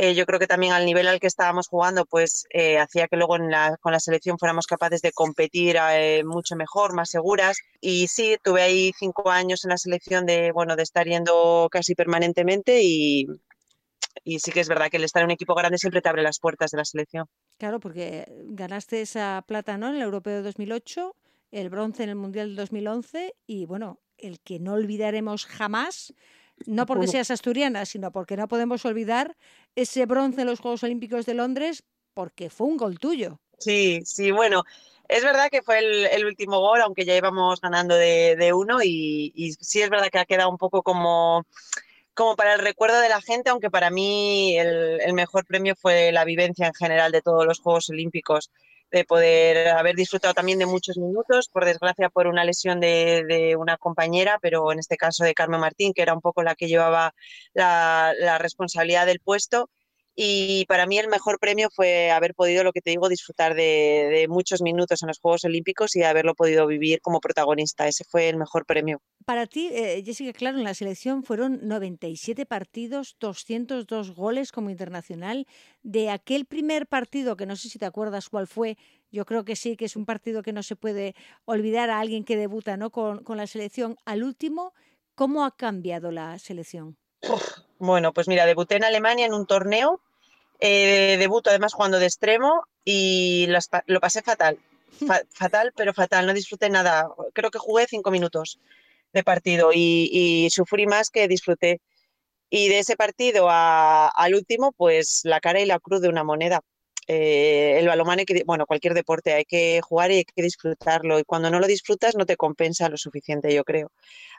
eh, yo creo que también al nivel al que estábamos jugando, pues eh, hacía que luego la, con la selección fuéramos capaces de competir eh, mucho mejor, más seguras. Y sí, tuve ahí cinco años en la selección de, bueno, de estar yendo casi permanentemente y, y sí que es verdad que el estar en un equipo grande siempre te abre las puertas de la selección. Claro, porque ganaste esa plata ¿no? en el Europeo de 2008, el bronce en el Mundial del 2011 y bueno, el que no olvidaremos jamás no porque seas asturiana, sino porque no podemos olvidar ese bronce en los Juegos Olímpicos de Londres, porque fue un gol tuyo. Sí, sí, bueno, es verdad que fue el, el último gol, aunque ya íbamos ganando de, de uno, y, y, sí es verdad que ha quedado un poco como, como para el recuerdo de la gente, aunque para mí el, el mejor premio fue la vivencia en general de todos los Juegos Olímpicos de poder haber disfrutado también de muchos minutos, por desgracia por una lesión de, de, una compañera, pero en este caso de Carmen Martín, que era un poco la que llevaba la, la responsabilidad del puesto. Y para mí el mejor premio fue haber podido, lo que te digo, disfrutar de, de, muchos minutos en los Juegos Olímpicos y haberlo podido vivir como protagonista. Ese fue el mejor premio. Para ti, eh, Jessica, claro, en la selección fueron 97 partidos, 202 goles como internacional. De aquel primer partido, que no sé si te acuerdas cuál fue, yo creo que sí, que es un partido que no se puede olvidar a alguien que debuta ¿no? con, con la selección, al último, ¿cómo ha cambiado la selección? Uf, bueno, pues mira, debuté en Alemania en un torneo eh, debuto además jugando de extremo y lo pasé fatal. Fa, fatal, pero fatal. No disfruté nada. Creo que jugué cinco minutos de partido y, y sufrí más que disfruté. Y de ese partido a, al último, pues la cara y la cruz de una moneda eh, el balonmano, bueno, cualquier deporte hay que jugar y hay que disfrutarlo. Y cuando no lo disfrutas no te compensa lo suficiente, yo creo.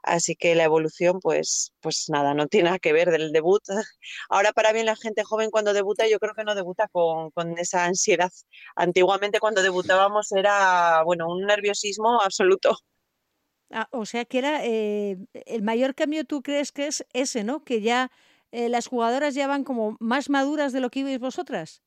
Así que la evolución, pues, pues nada, no tiene nada que ver del debut. Ahora para bien la gente joven cuando debuta, yo creo que no debuta con, con esa ansiedad. Antiguamente cuando debutábamos era, bueno, un nerviosismo absoluto. Ah, o sea que era eh, el mayor cambio tú crees que es ese, ¿no? Que ya eh, las jugadoras ya van como más maduras de lo que ibais vosotras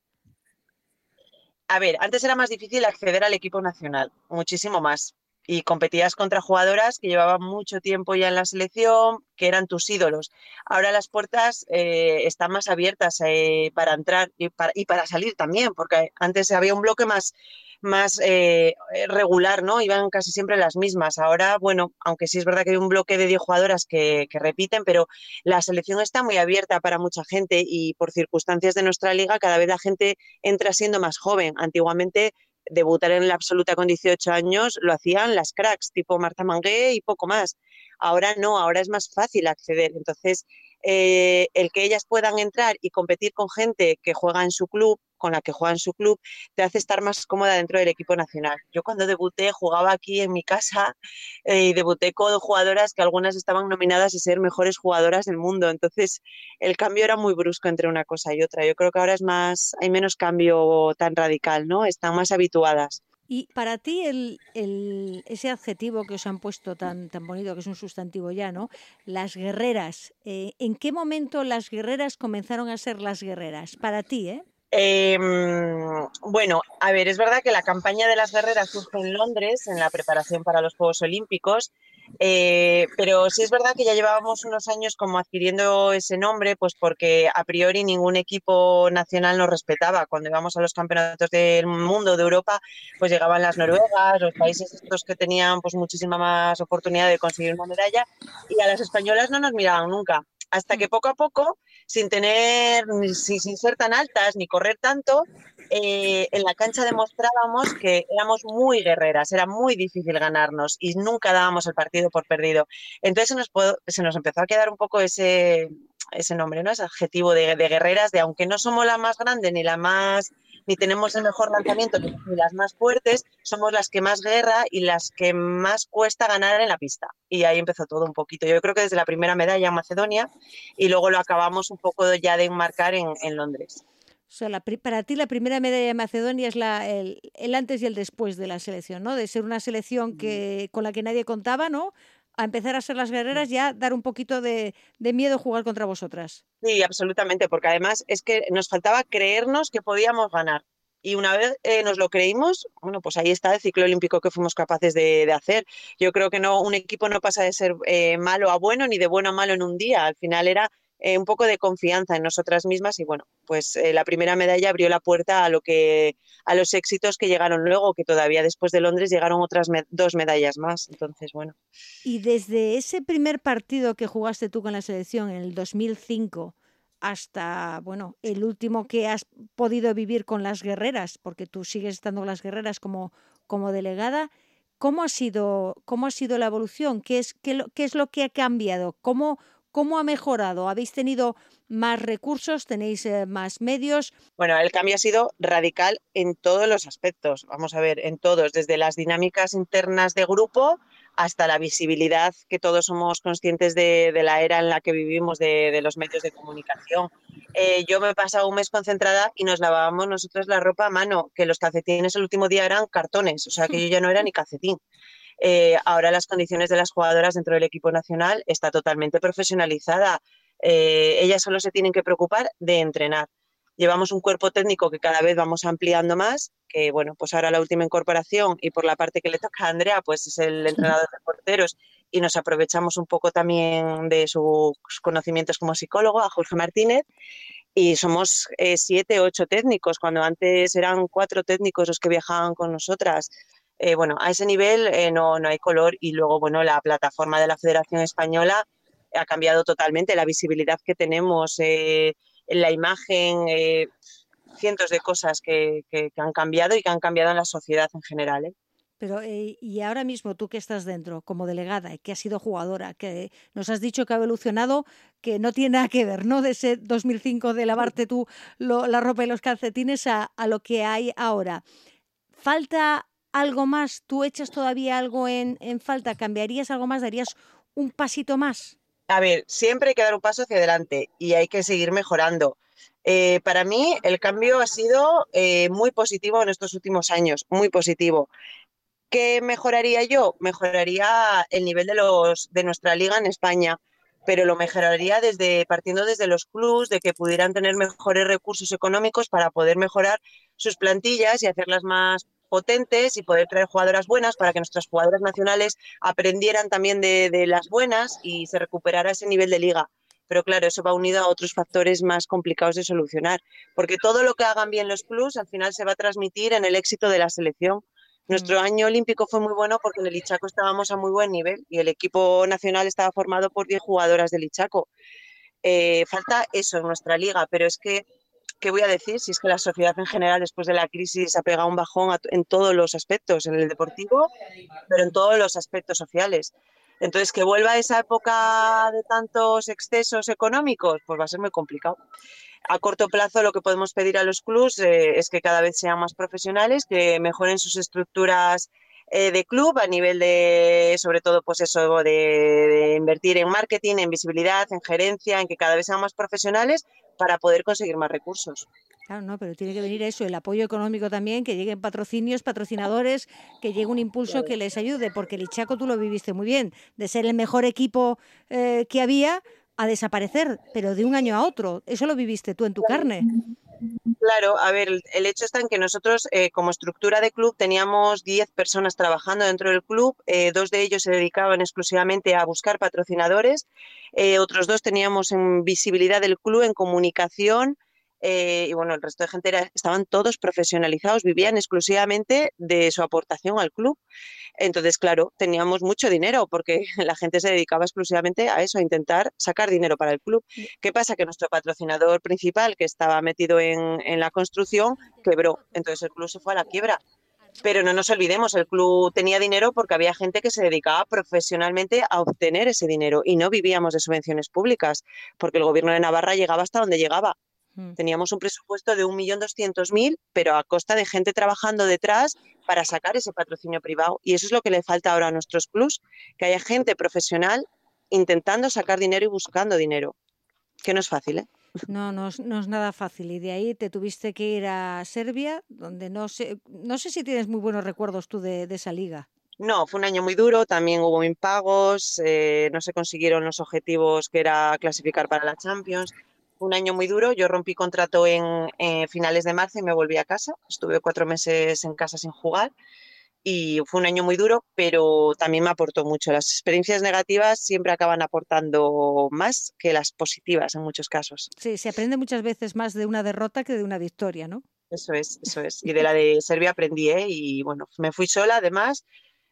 a ver, antes era más difícil acceder al equipo nacional, muchísimo más. Y competías contra jugadoras que llevaban mucho tiempo ya en la selección, que eran tus ídolos. Ahora las puertas eh, están más abiertas eh, para entrar y para, y para, salir también, porque antes había un bloque más, más eh, regular, ¿no? Iban casi siempre las mismas. Ahora, bueno, aunque sí es verdad que hay un bloque de 10 jugadoras que, que, repiten, pero la selección está muy abierta para mucha gente y por circunstancias de nuestra liga cada vez la gente entra siendo más joven. Antiguamente debutar en la absoluta con 18 años lo hacían las cracks, tipo Marta Mangué y poco más. Ahora no, ahora es más fácil acceder. Entonces, eh, el que ellas puedan entrar y competir con gente que juega en su club, con la que juega en su club, te hace estar más cómoda dentro del equipo nacional. Yo cuando debuté jugaba aquí en mi casa eh, y debuté con jugadoras que algunas estaban nominadas a ser mejores jugadoras del mundo. Entonces el cambio era muy brusco entre una cosa y otra. Yo creo que ahora es más, hay menos cambio tan radical, ¿no? Están más habituadas. Y para ti el, ese adjetivo que os han puesto tan, tan bonito, que es un sustantivo ya, ¿no? Las guerreras. Eh, ¿En qué momento las guerreras comenzaron a ser las guerreras? Para ti, ¿eh? Em, bueno, a ver, es verdad que la campaña de las guerreras surge en Londres en la preparación para los Juegos Olímpicos, eh, pero sí es verdad que ya llevábamos unos años como adquiriendo ese nombre, pues porque a priori ningún equipo nacional nos respetaba. Cuando íbamos a los campeonatos del mundo, de Europa, pues llegaban las noruegas, los países estos que tenían pues muchísima más oportunidad de conseguir una medalla, y a las españolas no nos miraban nunca hasta que poco a poco, sin tener, sin, ser tan altas ni correr tanto, eh, en la cancha demostrábamos que éramos muy guerreras, era muy difícil ganarnos y nunca dábamos el partido por perdido. Entonces se nos, se nos empezó a quedar un poco ese, ese nombre, ¿no? ese adjetivo de guerreras, de aunque no somos la más grande ni la más ni tenemos el mejor lanzamiento ni las más fuertes, somos las que más guerra y las que más cuesta ganar en la pista. Y ahí empezó todo un poquito. Yo creo que desde la primera medalla en Macedonia y luego lo acabamos un poco ya de enmarcar en, Londres. O sea, para ti la primera medalla de Macedonia es la, el, antes y el después de la selección, ¿no? De ser una selección que, con la que nadie contaba, ¿no? A empezar a ser las guerreras, ya dar un poquito de, miedo jugar contra vosotras. Sí, absolutamente, porque además es que nos faltaba creernos que podíamos ganar. Y una vez eh, nos lo creímos, bueno, pues ahí está el ciclo olímpico que fuimos capaces de, hacer. Yo creo que no, un equipo no pasa de ser eh, malo a bueno ni de bueno a malo en un día. Al final era eh, un poco de confianza en nosotras mismas y bueno, pues eh, la primera medalla abrió la puerta a lo que a los éxitos que llegaron luego, que todavía después de Londres llegaron otras dos medallas más. Entonces, bueno. Y desde ese primer partido que jugaste tú con la selección en el 2005 hasta, bueno, el último que has podido vivir con las guerreras, porque tú sigues estando con las guerreras como, como delegada, ¿cómo ha sido, cómo ha sido la evolución? ¿Qué es, qué, qué es lo que ha cambiado? ¿Cómo, ¿Cómo ha mejorado? ¿Habéis tenido más recursos? ¿Tenéis eh, más medios? Bueno, el cambio ha sido radical en todos los aspectos. Vamos a ver, en todos, desde las dinámicas internas de grupo hasta la visibilidad que todos somos conscientes de, la era en la que vivimos, de, los medios de comunicación. Eh, yo me he pasado un mes concentrada y nos lavábamos nosotros la ropa a mano, que los calcetines el último día eran cartones, o sea que yo ya no era ni calcetín. Eh, ahora las condiciones de las jugadoras dentro del equipo nacional está totalmente profesionalizada. Eh, ellas solo se tienen que preocupar de entrenar. Llevamos un cuerpo técnico que cada vez vamos ampliando más, que bueno, pues ahora la última incorporación y por la parte que le toca a Andrea, pues es el entrenador de porteros y nos aprovechamos un poco también de sus conocimientos como psicólogo, a Jorge Martínez, y somos eh, siete, ocho técnicos, cuando antes eran cuatro técnicos los que viajaban con nosotras. Eh, bueno, a ese nivel eh, no, no hay color y luego, bueno, la plataforma de la Federación Española ha cambiado totalmente, la visibilidad que tenemos, eh, la imagen, cientos de cosas que, han cambiado y que han cambiado en la sociedad en general. Pero, y ahora mismo tú que estás dentro como delegada y que has sido jugadora, que nos has dicho que ha evolucionado, que no tiene nada que ver, ¿no? De ese 2005 de lavarte tú la ropa y los calcetines a lo que hay ahora. ¿Falta algo más? ¿Tú echas todavía algo en, falta? ¿Cambiarías algo más? ¿Darías un pasito más? A ver, siempre hay que dar un paso hacia adelante y hay que seguir mejorando. Eh, para mí el cambio ha sido eh, muy positivo en estos últimos años, muy positivo. ¿Qué mejoraría yo? Mejoraría el nivel de, los, de nuestra liga en España, pero lo mejoraría desde, partiendo desde los clubs, de que pudieran tener mejores recursos económicos para poder mejorar sus plantillas y hacerlas más potentes y poder traer jugadoras buenas para que nuestras jugadoras nacionales aprendieran también de, las buenas y se recuperara ese nivel de liga. Pero claro, eso va unido a otros factores más complicados de solucionar, porque todo lo que hagan bien los clubs al final se va a transmitir en el éxito de la selección. Nuestro mm. año olímpico fue muy bueno porque en el Ichaco estábamos a muy buen nivel y el equipo nacional estaba formado por 10 jugadoras del Ichaco. Eh, falta eso en nuestra liga, pero es que ¿qué voy a decir? Si es que la sociedad en general después de la crisis ha pegado un bajón en todos los aspectos, en el deportivo, pero en todos los aspectos sociales. Entonces, que vuelva esa época de tantos excesos económicos, pues va a ser muy complicado. A corto plazo lo que podemos pedir a los clubs eh, es que cada vez sean más profesionales, que mejoren sus estructuras eh, de club a nivel de, sobre todo, pues eso, de, de, invertir en marketing, en visibilidad, en gerencia, en que cada vez sean más profesionales para poder conseguir más recursos. Claro, no, pero tiene que venir eso, el apoyo económico también, que lleguen patrocinios, patrocinadores, que llegue un impulso que les ayude, porque el Ichaco tú lo viviste muy bien, de ser el mejor equipo eh, que había a desaparecer, pero de un año a otro. Eso lo viviste tú en tu carne. Claro, a ver, el hecho está en que nosotros eh, como estructura de club teníamos 10 personas trabajando dentro del club, eh, dos de ellos se dedicaban exclusivamente a buscar patrocinadores, eh, otros dos teníamos en visibilidad del club, en comunicación, eh, y bueno, el resto de gente estaban todos profesionalizados, vivían exclusivamente de su aportación al club. Entonces, claro, teníamos mucho dinero porque la gente se dedicaba exclusivamente a eso, a intentar sacar dinero para el club. ¿Qué pasa? Que nuestro patrocinador principal, que estaba metido en, en la construcción, quebró. Entonces el club se fue a la quiebra. Pero no nos olvidemos, el club tenía dinero porque había gente que se dedicaba profesionalmente a obtener ese dinero y no vivíamos de subvenciones públicas, porque el gobierno de Navarra llegaba hasta donde llegaba Mm. Teníamos un presupuesto de 1.200.000, pero a costa de gente trabajando detrás para sacar ese patrocinio privado. Y eso es lo que le falta ahora a nuestros clubs, que haya gente profesional intentando sacar dinero y buscando dinero, que no es fácil, ¿eh? No, no es, nada fácil. Y de ahí te tuviste que ir a Serbia, donde no sé, no sé si tienes muy buenos recuerdos tú de, esa liga. No, fue un año muy duro, también hubo impagos, eh, no se consiguieron los objetivos que era clasificar para la Champions un año muy duro. Yo rompí contrato en finales de marzo y me volví a casa. Estuve cuatro meses en casa sin jugar y fue un año muy duro, pero también me aportó mucho. Las experiencias negativas siempre acaban aportando más que las positivas en muchos casos. Sí, se aprende muchas veces más de una derrota que de una victoria, ¿no? Eso es, eso es. Y de la de Serbia aprendí, ¿eh? Y bueno, me fui sola además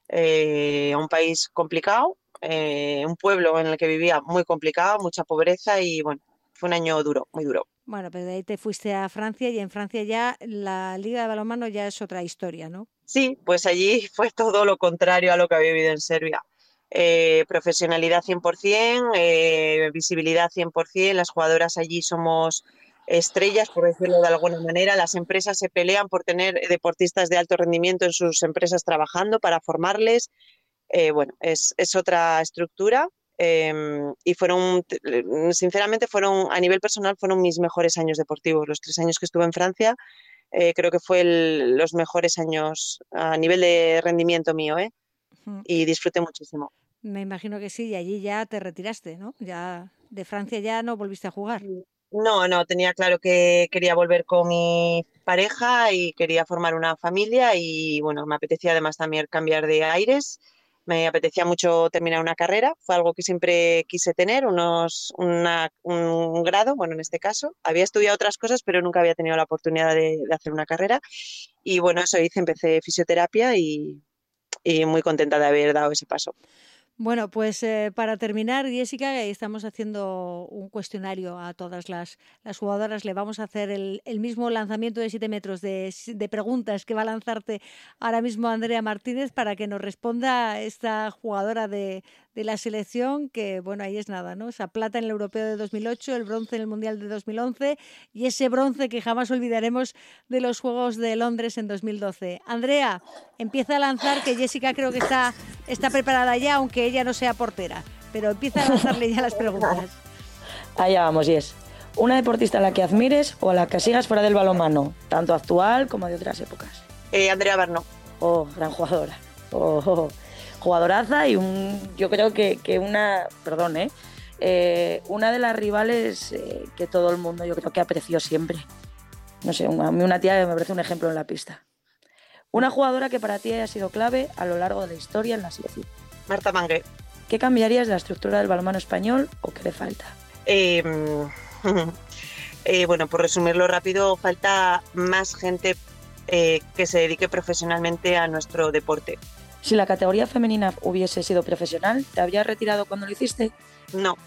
eh, a un país complicado, eh, un pueblo en el que vivía muy complicado, mucha pobreza y bueno, fue un año duro, muy duro. Bueno, pero de ahí te fuiste a Francia y en Francia ya la Liga de Balonmano ya es otra historia, ¿no? Sí, pues allí fue todo lo contrario a lo que había vivido en Serbia. Eh, profesionalidad 100%, eh, visibilidad 100%, las jugadoras allí somos estrellas, por decirlo de alguna manera. Las empresas se pelean por tener deportistas de alto rendimiento en sus empresas trabajando para formarles. Eh, bueno, es, es, otra estructura Em, y fueron, sinceramente, fueron a nivel personal, fueron mis mejores años deportivos. Los tres años que estuve en Francia, eh, creo que fue los mejores años a nivel de rendimiento mío, ¿eh? Y disfruté muchísimo. Me imagino que sí, y allí ya te retiraste, ¿no? Ya de Francia ya no volviste a jugar. No, no, tenía claro que quería volver con mi pareja y quería formar una familia y bueno, me apetecía además también cambiar de aires me apetecía mucho terminar una carrera, fue algo que siempre quise tener, unos, un grado, bueno, en este caso. Había estudiado otras cosas, pero nunca había tenido la oportunidad de, hacer una carrera. Y bueno, eso hice, empecé fisioterapia y, y muy contenta de haber dado ese paso. Bueno, pues eh, para terminar, Jessica, estamos haciendo un cuestionario a todas las, jugadoras. Le vamos a hacer el, mismo lanzamiento de 7 metros de, preguntas que va a lanzarte ahora mismo Andrea Martínez para que nos responda esta jugadora de, de la selección, que bueno, ahí es nada, ¿no? Esa plata en el Europeo de 2008, el bronce en el Mundial de 2011 y ese bronce que jamás olvidaremos de los Juegos de Londres en 2012. Andrea, empieza a lanzar, que Jessica creo que está, está preparada ya, aunque ella no sea portera, pero empieza a lanzarle ya las preguntas. Allá vamos, Yes. ¿Una deportista a la que admires o a la que sigas fuera del balonmano, tanto actual como de otras épocas? Eh, Andrea Barno. Oh, gran jugadora. Oh, oh, oh jugadoraza y un, yo creo que, que una, perdón, ¿eh? eh una de las rivales eh, que todo el mundo yo creo que apreció siempre. No sé, a mí una tía que me parece un ejemplo en la pista. Una jugadora que para ti haya sido clave a lo largo de la historia en la selección. Marta Mangue. ¿Qué cambiarías de la estructura del balonmano español o qué le falta? Em, eh, bueno, por resumirlo rápido, falta más gente que se dedique profesionalmente a nuestro deporte. Si la categoría femenina hubiese sido profesional, ¿te habrías retirado cuando lo hiciste? No.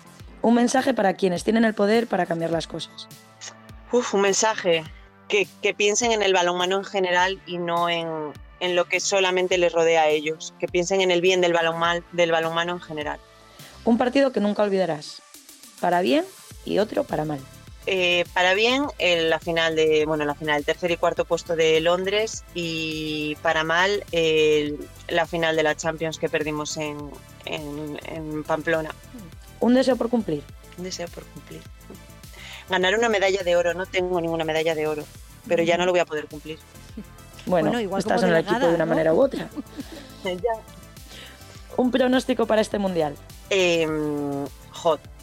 Un mensaje para quienes tienen el poder para cambiar las cosas. Uf, un mensaje. Que, piensen en el balonmano en general y no en, lo que solamente les rodea a ellos. Que piensen en el bien del, balonmano, del balonmano en general. Un partido que nunca olvidarás. Para bien y otro para mal. Eh, para bien, en la final de, bueno, la final, el tercer y cuarto puesto de Londres y para mal, la final de la Champions que perdimos en, Pamplona. Un deseo por cumplir. Un deseo por cumplir. Ganar una medalla de oro, no tengo ninguna medalla de oro, pero ya no lo voy a poder cumplir. Bueno, igual estás en el equipo de una manera u otra. Un pronóstico para este mundial. Eh,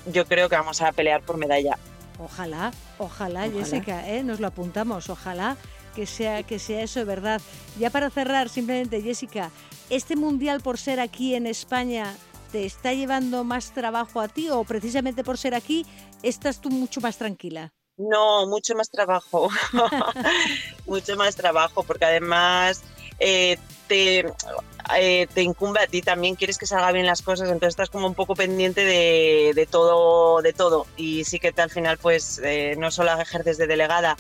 yo creo que vamos a pelear por medalla Ojalá, ojalá, Jessica, ¿eh? nos lo apuntamos, ojalá que sea, que sea eso, ¿verdad? Ya para cerrar, simplemente, Jessica, ¿este mundial por ser aquí en España te está llevando más trabajo a ti o precisamente por ser aquí estás tú mucho más tranquila? No, mucho más trabajo, mucho más trabajo, porque además eh, te, eh, te incumbe a ti también, quieres que salga bien las cosas, entonces estás como un poco pendiente de, todo, de todo. Y sí que al final, pues eh, no solo ejerces de delegada,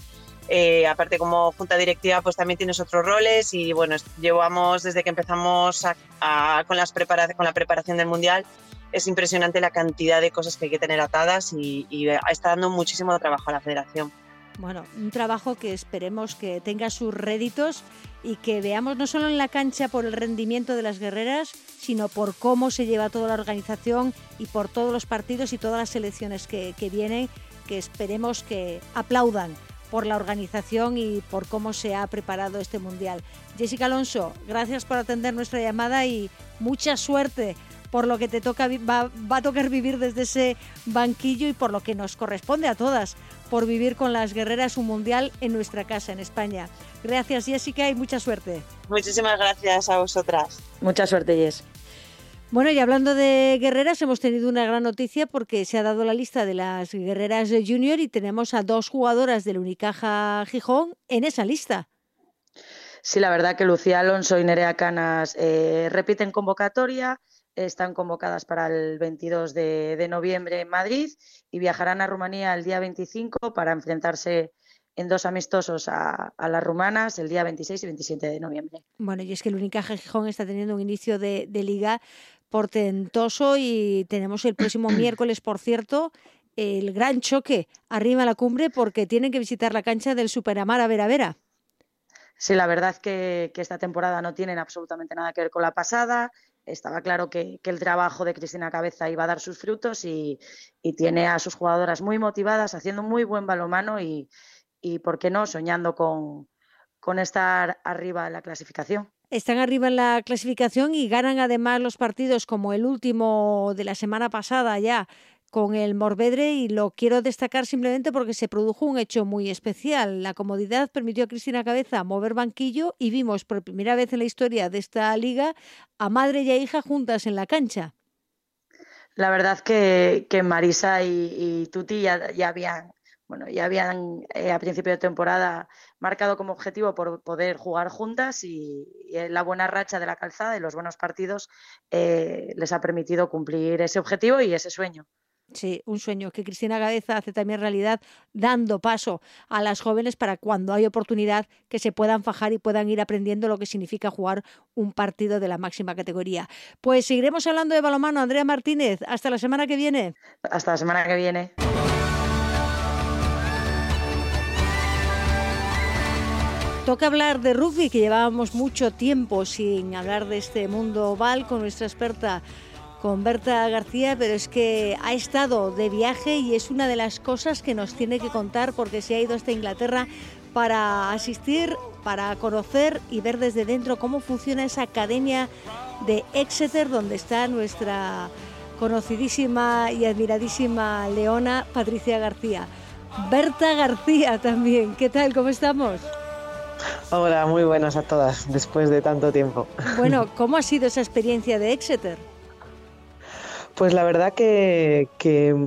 eh, aparte como junta directiva, pues también tienes otros roles y bueno, llevamos desde que empezamos con, las con la preparación del Mundial, es impresionante la cantidad de cosas que hay que tener atadas y, y está dando muchísimo trabajo a la federación. Bueno, un trabajo que esperemos que tenga sus réditos y que veamos no solo en la cancha por el rendimiento de las guerreras, sino por cómo se lleva toda la organización y por todos los partidos y todas las selecciones que, vienen, que esperemos que aplaudan por la organización y por cómo se ha preparado este Mundial. Jessica Alonso, gracias por atender nuestra llamada y mucha suerte por lo que te toca va, a tocar vivir desde ese banquillo y por lo que nos corresponde a todas, por vivir con las guerreras un mundial en nuestra casa, en España. Gracias Jessica y mucha suerte. Muchísimas gracias a vosotras. Mucha suerte Jess. Bueno, y hablando de guerreras, hemos tenido una gran noticia porque se ha dado la lista de las guerreras junior y tenemos a dos jugadoras del Unicaja Gijón en esa lista. Sí, la verdad que Lucía Alonso y Nerea Canas eh, repiten convocatoria están convocadas para el 22 de, noviembre en Madrid y viajarán a Rumanía el día 25 para enfrentarse en dos amistosos a, las rumanas el día 26 y 27 de noviembre. Bueno, y es que el Unicaja Gijón está teniendo un inicio de, liga portentoso y tenemos el próximo miércoles, por cierto, el gran choque arriba a la cumbre porque tienen que visitar la cancha del Superamara Vera Vera. Sí, la verdad que, que esta temporada no tienen absolutamente nada que ver con la pasada estaba claro que, el trabajo de Cristina Cabeza iba a dar sus frutos y, tiene a sus jugadoras muy motivadas, haciendo muy buen balomano y, y ¿por qué no?, soñando con, con estar arriba en la clasificación. Están arriba en la clasificación y ganan además los partidos como el último de la semana pasada ya con el Morvedre y lo quiero destacar simplemente porque se produjo un hecho muy especial. La comodidad permitió a Cristina Cabeza mover banquillo y vimos por primera vez en la historia de esta liga a madre y a hija juntas en la cancha. La verdad que, Marisa y, Tuti ya, habían, bueno, ya habían eh, a principio de temporada marcado como objetivo por poder jugar juntas y, la buena racha de la calzada y los buenos partidos eh, les ha permitido cumplir ese objetivo y ese sueño. Sí, un sueño que Cristina Cabeza hace también realidad, dando paso a las jóvenes para cuando hay oportunidad que se puedan fajar y puedan ir aprendiendo lo que significa jugar un partido de la máxima categoría. Pues seguiremos hablando de balomano. Andrea Martínez, hasta la semana que viene. Hasta la semana que viene. Toca hablar de rugby, que llevábamos mucho tiempo sin hablar de este mundo oval con nuestra experta con Berta García, pero es que ha estado de viaje y es una de las cosas que nos tiene que contar porque se ha ido hasta Inglaterra para asistir, para conocer y ver desde dentro cómo funciona esa academia de Exeter donde está nuestra conocidísima y admiradísima leona Patricia García. Berta García también, ¿qué tal? ¿Cómo estamos? Hola, muy buenas a todas, después de tanto tiempo. Bueno, ¿cómo ha sido esa experiencia de Exeter? Pues la verdad que,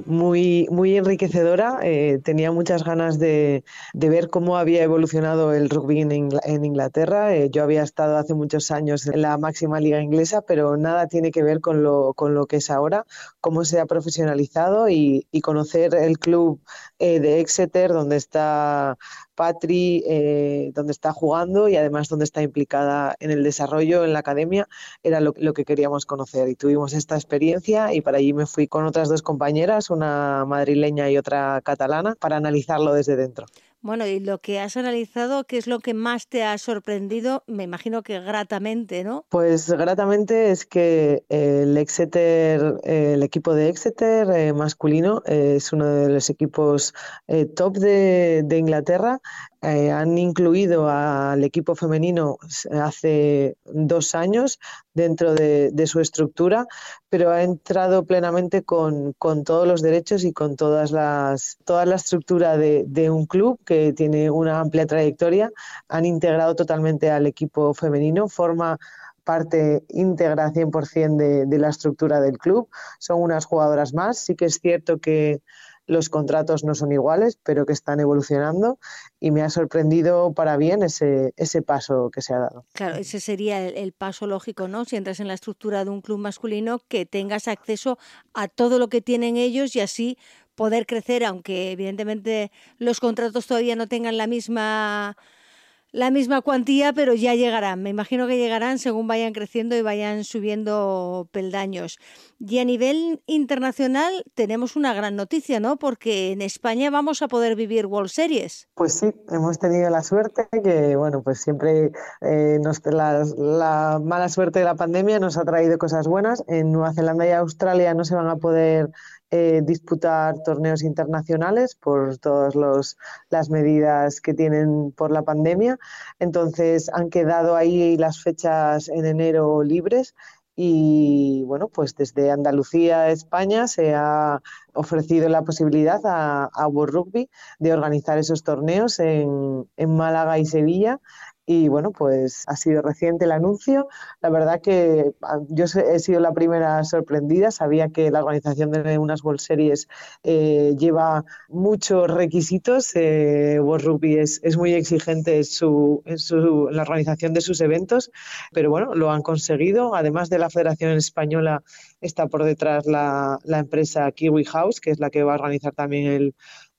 muy, muy enriquecedora. Eh, tenía muchas ganas de, ver cómo había evolucionado el rugby en, Inglaterra. Eh, yo había estado hace muchos años en la máxima liga inglesa, pero nada tiene que ver con lo, con lo que es ahora, cómo se ha profesionalizado y, conocer el club eh, de Exeter, donde está Patri, eh, donde está jugando y además donde está implicada en el desarrollo en la academia, era lo, lo, que queríamos conocer. Y tuvimos esta experiencia y para allí me fui con otras dos compañeras, una madrileña y otra catalana, para analizarlo desde dentro. Bueno, y lo que has analizado, ¿qué es lo que más te ha sorprendido? Me imagino que gratamente, ¿no? Pues gratamente es que el Exeter, el equipo de Exeter eh, masculino, es uno de los equipos eh, top de, de Inglaterra eh, han incluido al equipo femenino hace dos años dentro de, su estructura, pero ha entrado plenamente con, todos los derechos y con todas las, toda la estructura de, un club que tiene una amplia trayectoria. Han integrado totalmente al equipo femenino, forma parte íntegra 100% de, de la estructura del club. Son unas jugadoras más. Sí que es cierto que los contratos no son iguales, pero que están evolucionando y me ha sorprendido para bien ese, ese paso que se ha dado. Claro, ese sería el, paso lógico, ¿no? Si entras en la estructura de un club masculino, que tengas acceso a todo lo que tienen ellos y así poder crecer, aunque evidentemente los contratos todavía no tengan la misma la misma cuantía, pero ya llegarán. Me imagino que llegarán según vayan creciendo y vayan subiendo peldaños. Y a nivel internacional tenemos una gran noticia, ¿no? Porque en España vamos a poder vivir World Series. Pues sí, hemos tenido la suerte que, bueno, pues siempre eh, la, la mala suerte de la pandemia nos ha traído cosas buenas. En Nueva Zelanda y Australia no se van a poder eh, disputar torneos internacionales por todas las medidas que tienen por la pandemia. Entonces han quedado ahí las fechas en enero libres y bueno, pues desde Andalucía, España, se ha ofrecido la posibilidad a, a World Rugby de organizar esos torneos en, en Málaga y Sevilla y bueno, pues ha sido reciente el anuncio. La verdad que ah, yo he sido la primera sorprendida. Sabía que la organización de unas World Series eh, lleva muchos requisitos. Eh, World Rugby es, es muy exigente en, su, su, la organización de sus eventos, pero bueno, lo han conseguido. Además de la Federación Española, está por detrás la, la empresa Kiwi House, que es la que va a organizar también el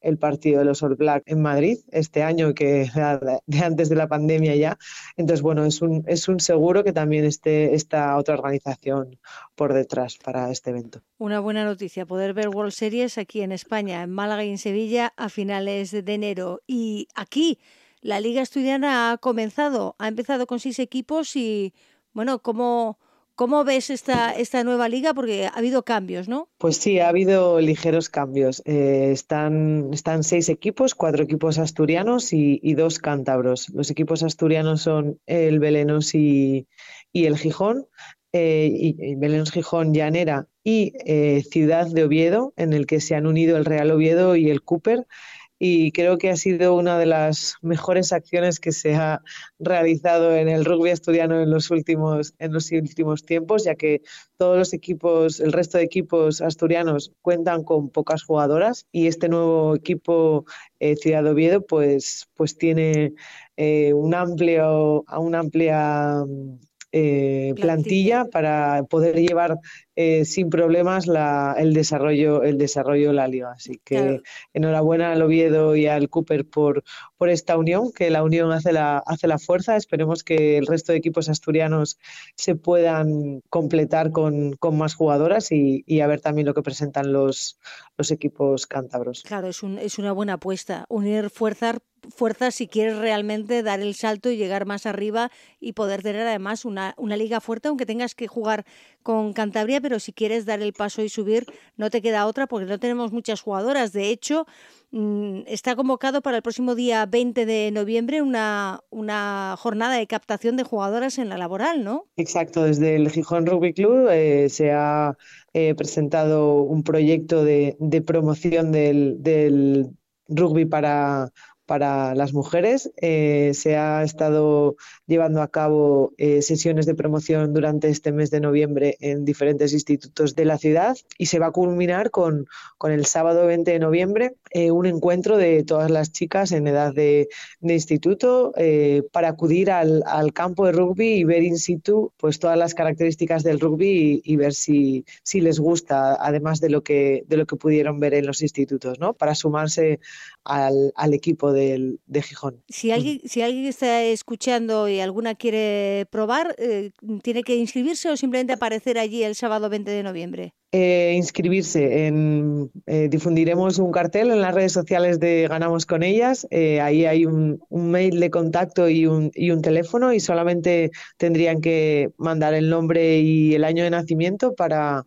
el partido de los All Black en Madrid este año, que de antes de la pandemia ya. Entonces, bueno, es un, es un seguro que también esté esta otra organización por detrás para este evento. Una buena noticia, poder ver World Series aquí en España, en Málaga y en Sevilla a finales de enero. Y aquí la Liga Estudiana ha comenzado, ha empezado con seis equipos y, bueno, ¿cómo ¿Cómo ves esta, esta nueva liga? Porque ha habido cambios, ¿no? Pues sí, ha habido ligeros cambios. Eh, están, están seis equipos, cuatro equipos asturianos y, dos cántabros. Los equipos asturianos son el Belenos y, el Gijón. Eh, y, Belenos Gijón Llanera y eh, Ciudad de Oviedo, en el que se han unido el Real Oviedo y el Cooper y creo que ha sido una de las mejores acciones que se ha realizado en el rugby asturiano en los últimos en los últimos tiempos, ya que todos los equipos, el resto de equipos asturianos cuentan con pocas jugadoras y este nuevo equipo eh, Ciudad Oviedo pues pues tiene eh, un amplio una amplia eh, plantilla. para poder llevar eh, sin problemas la, el desarrollo el desarrollo de la liga. Así que enhorabuena al Oviedo y al Cooper por, por esta unión, que la unión hace la, hace la fuerza. Esperemos que el resto de equipos asturianos se puedan completar con, con más jugadoras y, y, a ver también lo que presentan los, los equipos cántabros. Claro, es, un, es una buena apuesta. Unir fuerzas fuerza si quieres realmente dar el salto y llegar más arriba y poder tener además una, una liga fuerte, aunque tengas que jugar con Cantabria, pero si quieres dar el paso y subir, no te queda otra porque no tenemos muchas jugadoras. De hecho, mm, está convocado para el próximo día 20 de noviembre una, una jornada de captación de jugadoras en la laboral, ¿no? Exacto, desde el Gijón Rugby Club eh, se ha eh, presentado un proyecto de, promoción del rugby para, para las mujeres. Eh, se ha estado llevando a cabo eh, sesiones de promoción durante este mes de noviembre en diferentes institutos de la ciudad y se va a culminar con, con el sábado 20 de noviembre eh, un encuentro de todas las chicas en edad de, de instituto para acudir al, al, campo de rugby y ver in situ pues todas las características del rugby y, ver si, si les gusta, además de lo que, de lo que pudieron ver en los institutos, ¿no? para sumarse al, al equipo de Gijón. Si alguien, si alguien está escuchando y alguna quiere probar, eh, ¿tiene que inscribirse o simplemente aparecer allí el sábado 20 de noviembre? Eh, inscribirse. En, eh, difundiremos un cartel en las redes sociales de Ganamos con ellas. ahí hay un, un, mail de contacto y un, y un teléfono y solamente tendrían que mandar el nombre y el año de nacimiento para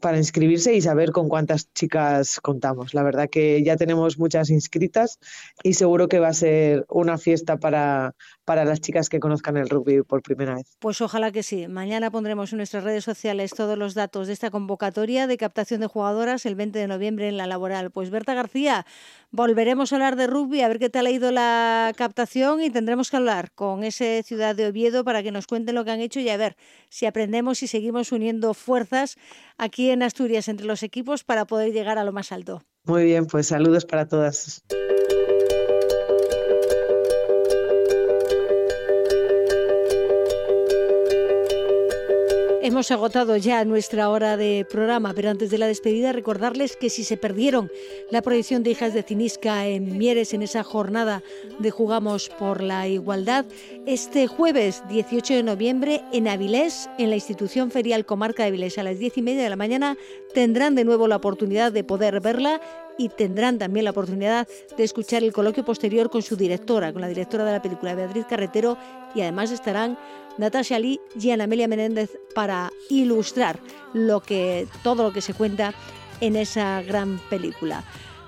para inscribirse y saber con cuántas chicas contamos. La verdad que ya tenemos muchas inscritas y seguro que va a ser una fiesta para, para las chicas que conozcan el rugby por primera vez. Pues ojalá que sí. Mañana pondremos en nuestras redes sociales todos los datos de esta convocatoria de captación de jugadoras el 20 de noviembre en la laboral. Pues Berta García, volveremos a hablar de rugby, a ver qué tal ha ido la captación y tendremos que hablar con ese ciudad de Oviedo para que nos cuenten lo que han hecho y a ver si aprendemos y seguimos uniendo fuerzas en Asturias entre los equipos para poder llegar a lo más alto. Muy bien, pues saludos para todas. Hemos agotado ya nuestra hora de programa, pero antes de la despedida recordarles que si se perdieron la proyección de Hijas de Cinisca en Mieres en esa jornada de Jugamos por la Igualdad, este jueves 18 de noviembre en Avilés, en la institución ferial Comarca de Avilés, a las 10 y media de la mañana, tendrán de nuevo la oportunidad de poder verla y tendrán también la oportunidad de escuchar el coloquio posterior con su directora, con la directora de la película, Beatriz Carretero, y además estarán Natasha Lee y Ana Amelia Menéndez para ilustrar lo que, todo lo que se cuenta en esa gran película.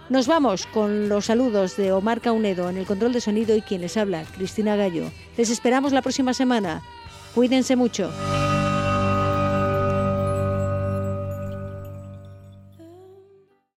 Nos vamos con los saludos de Omar Caunedo en el control de sonido y quien les habla, Cristina Gallo. Les esperamos la próxima semana. Cuídense mucho.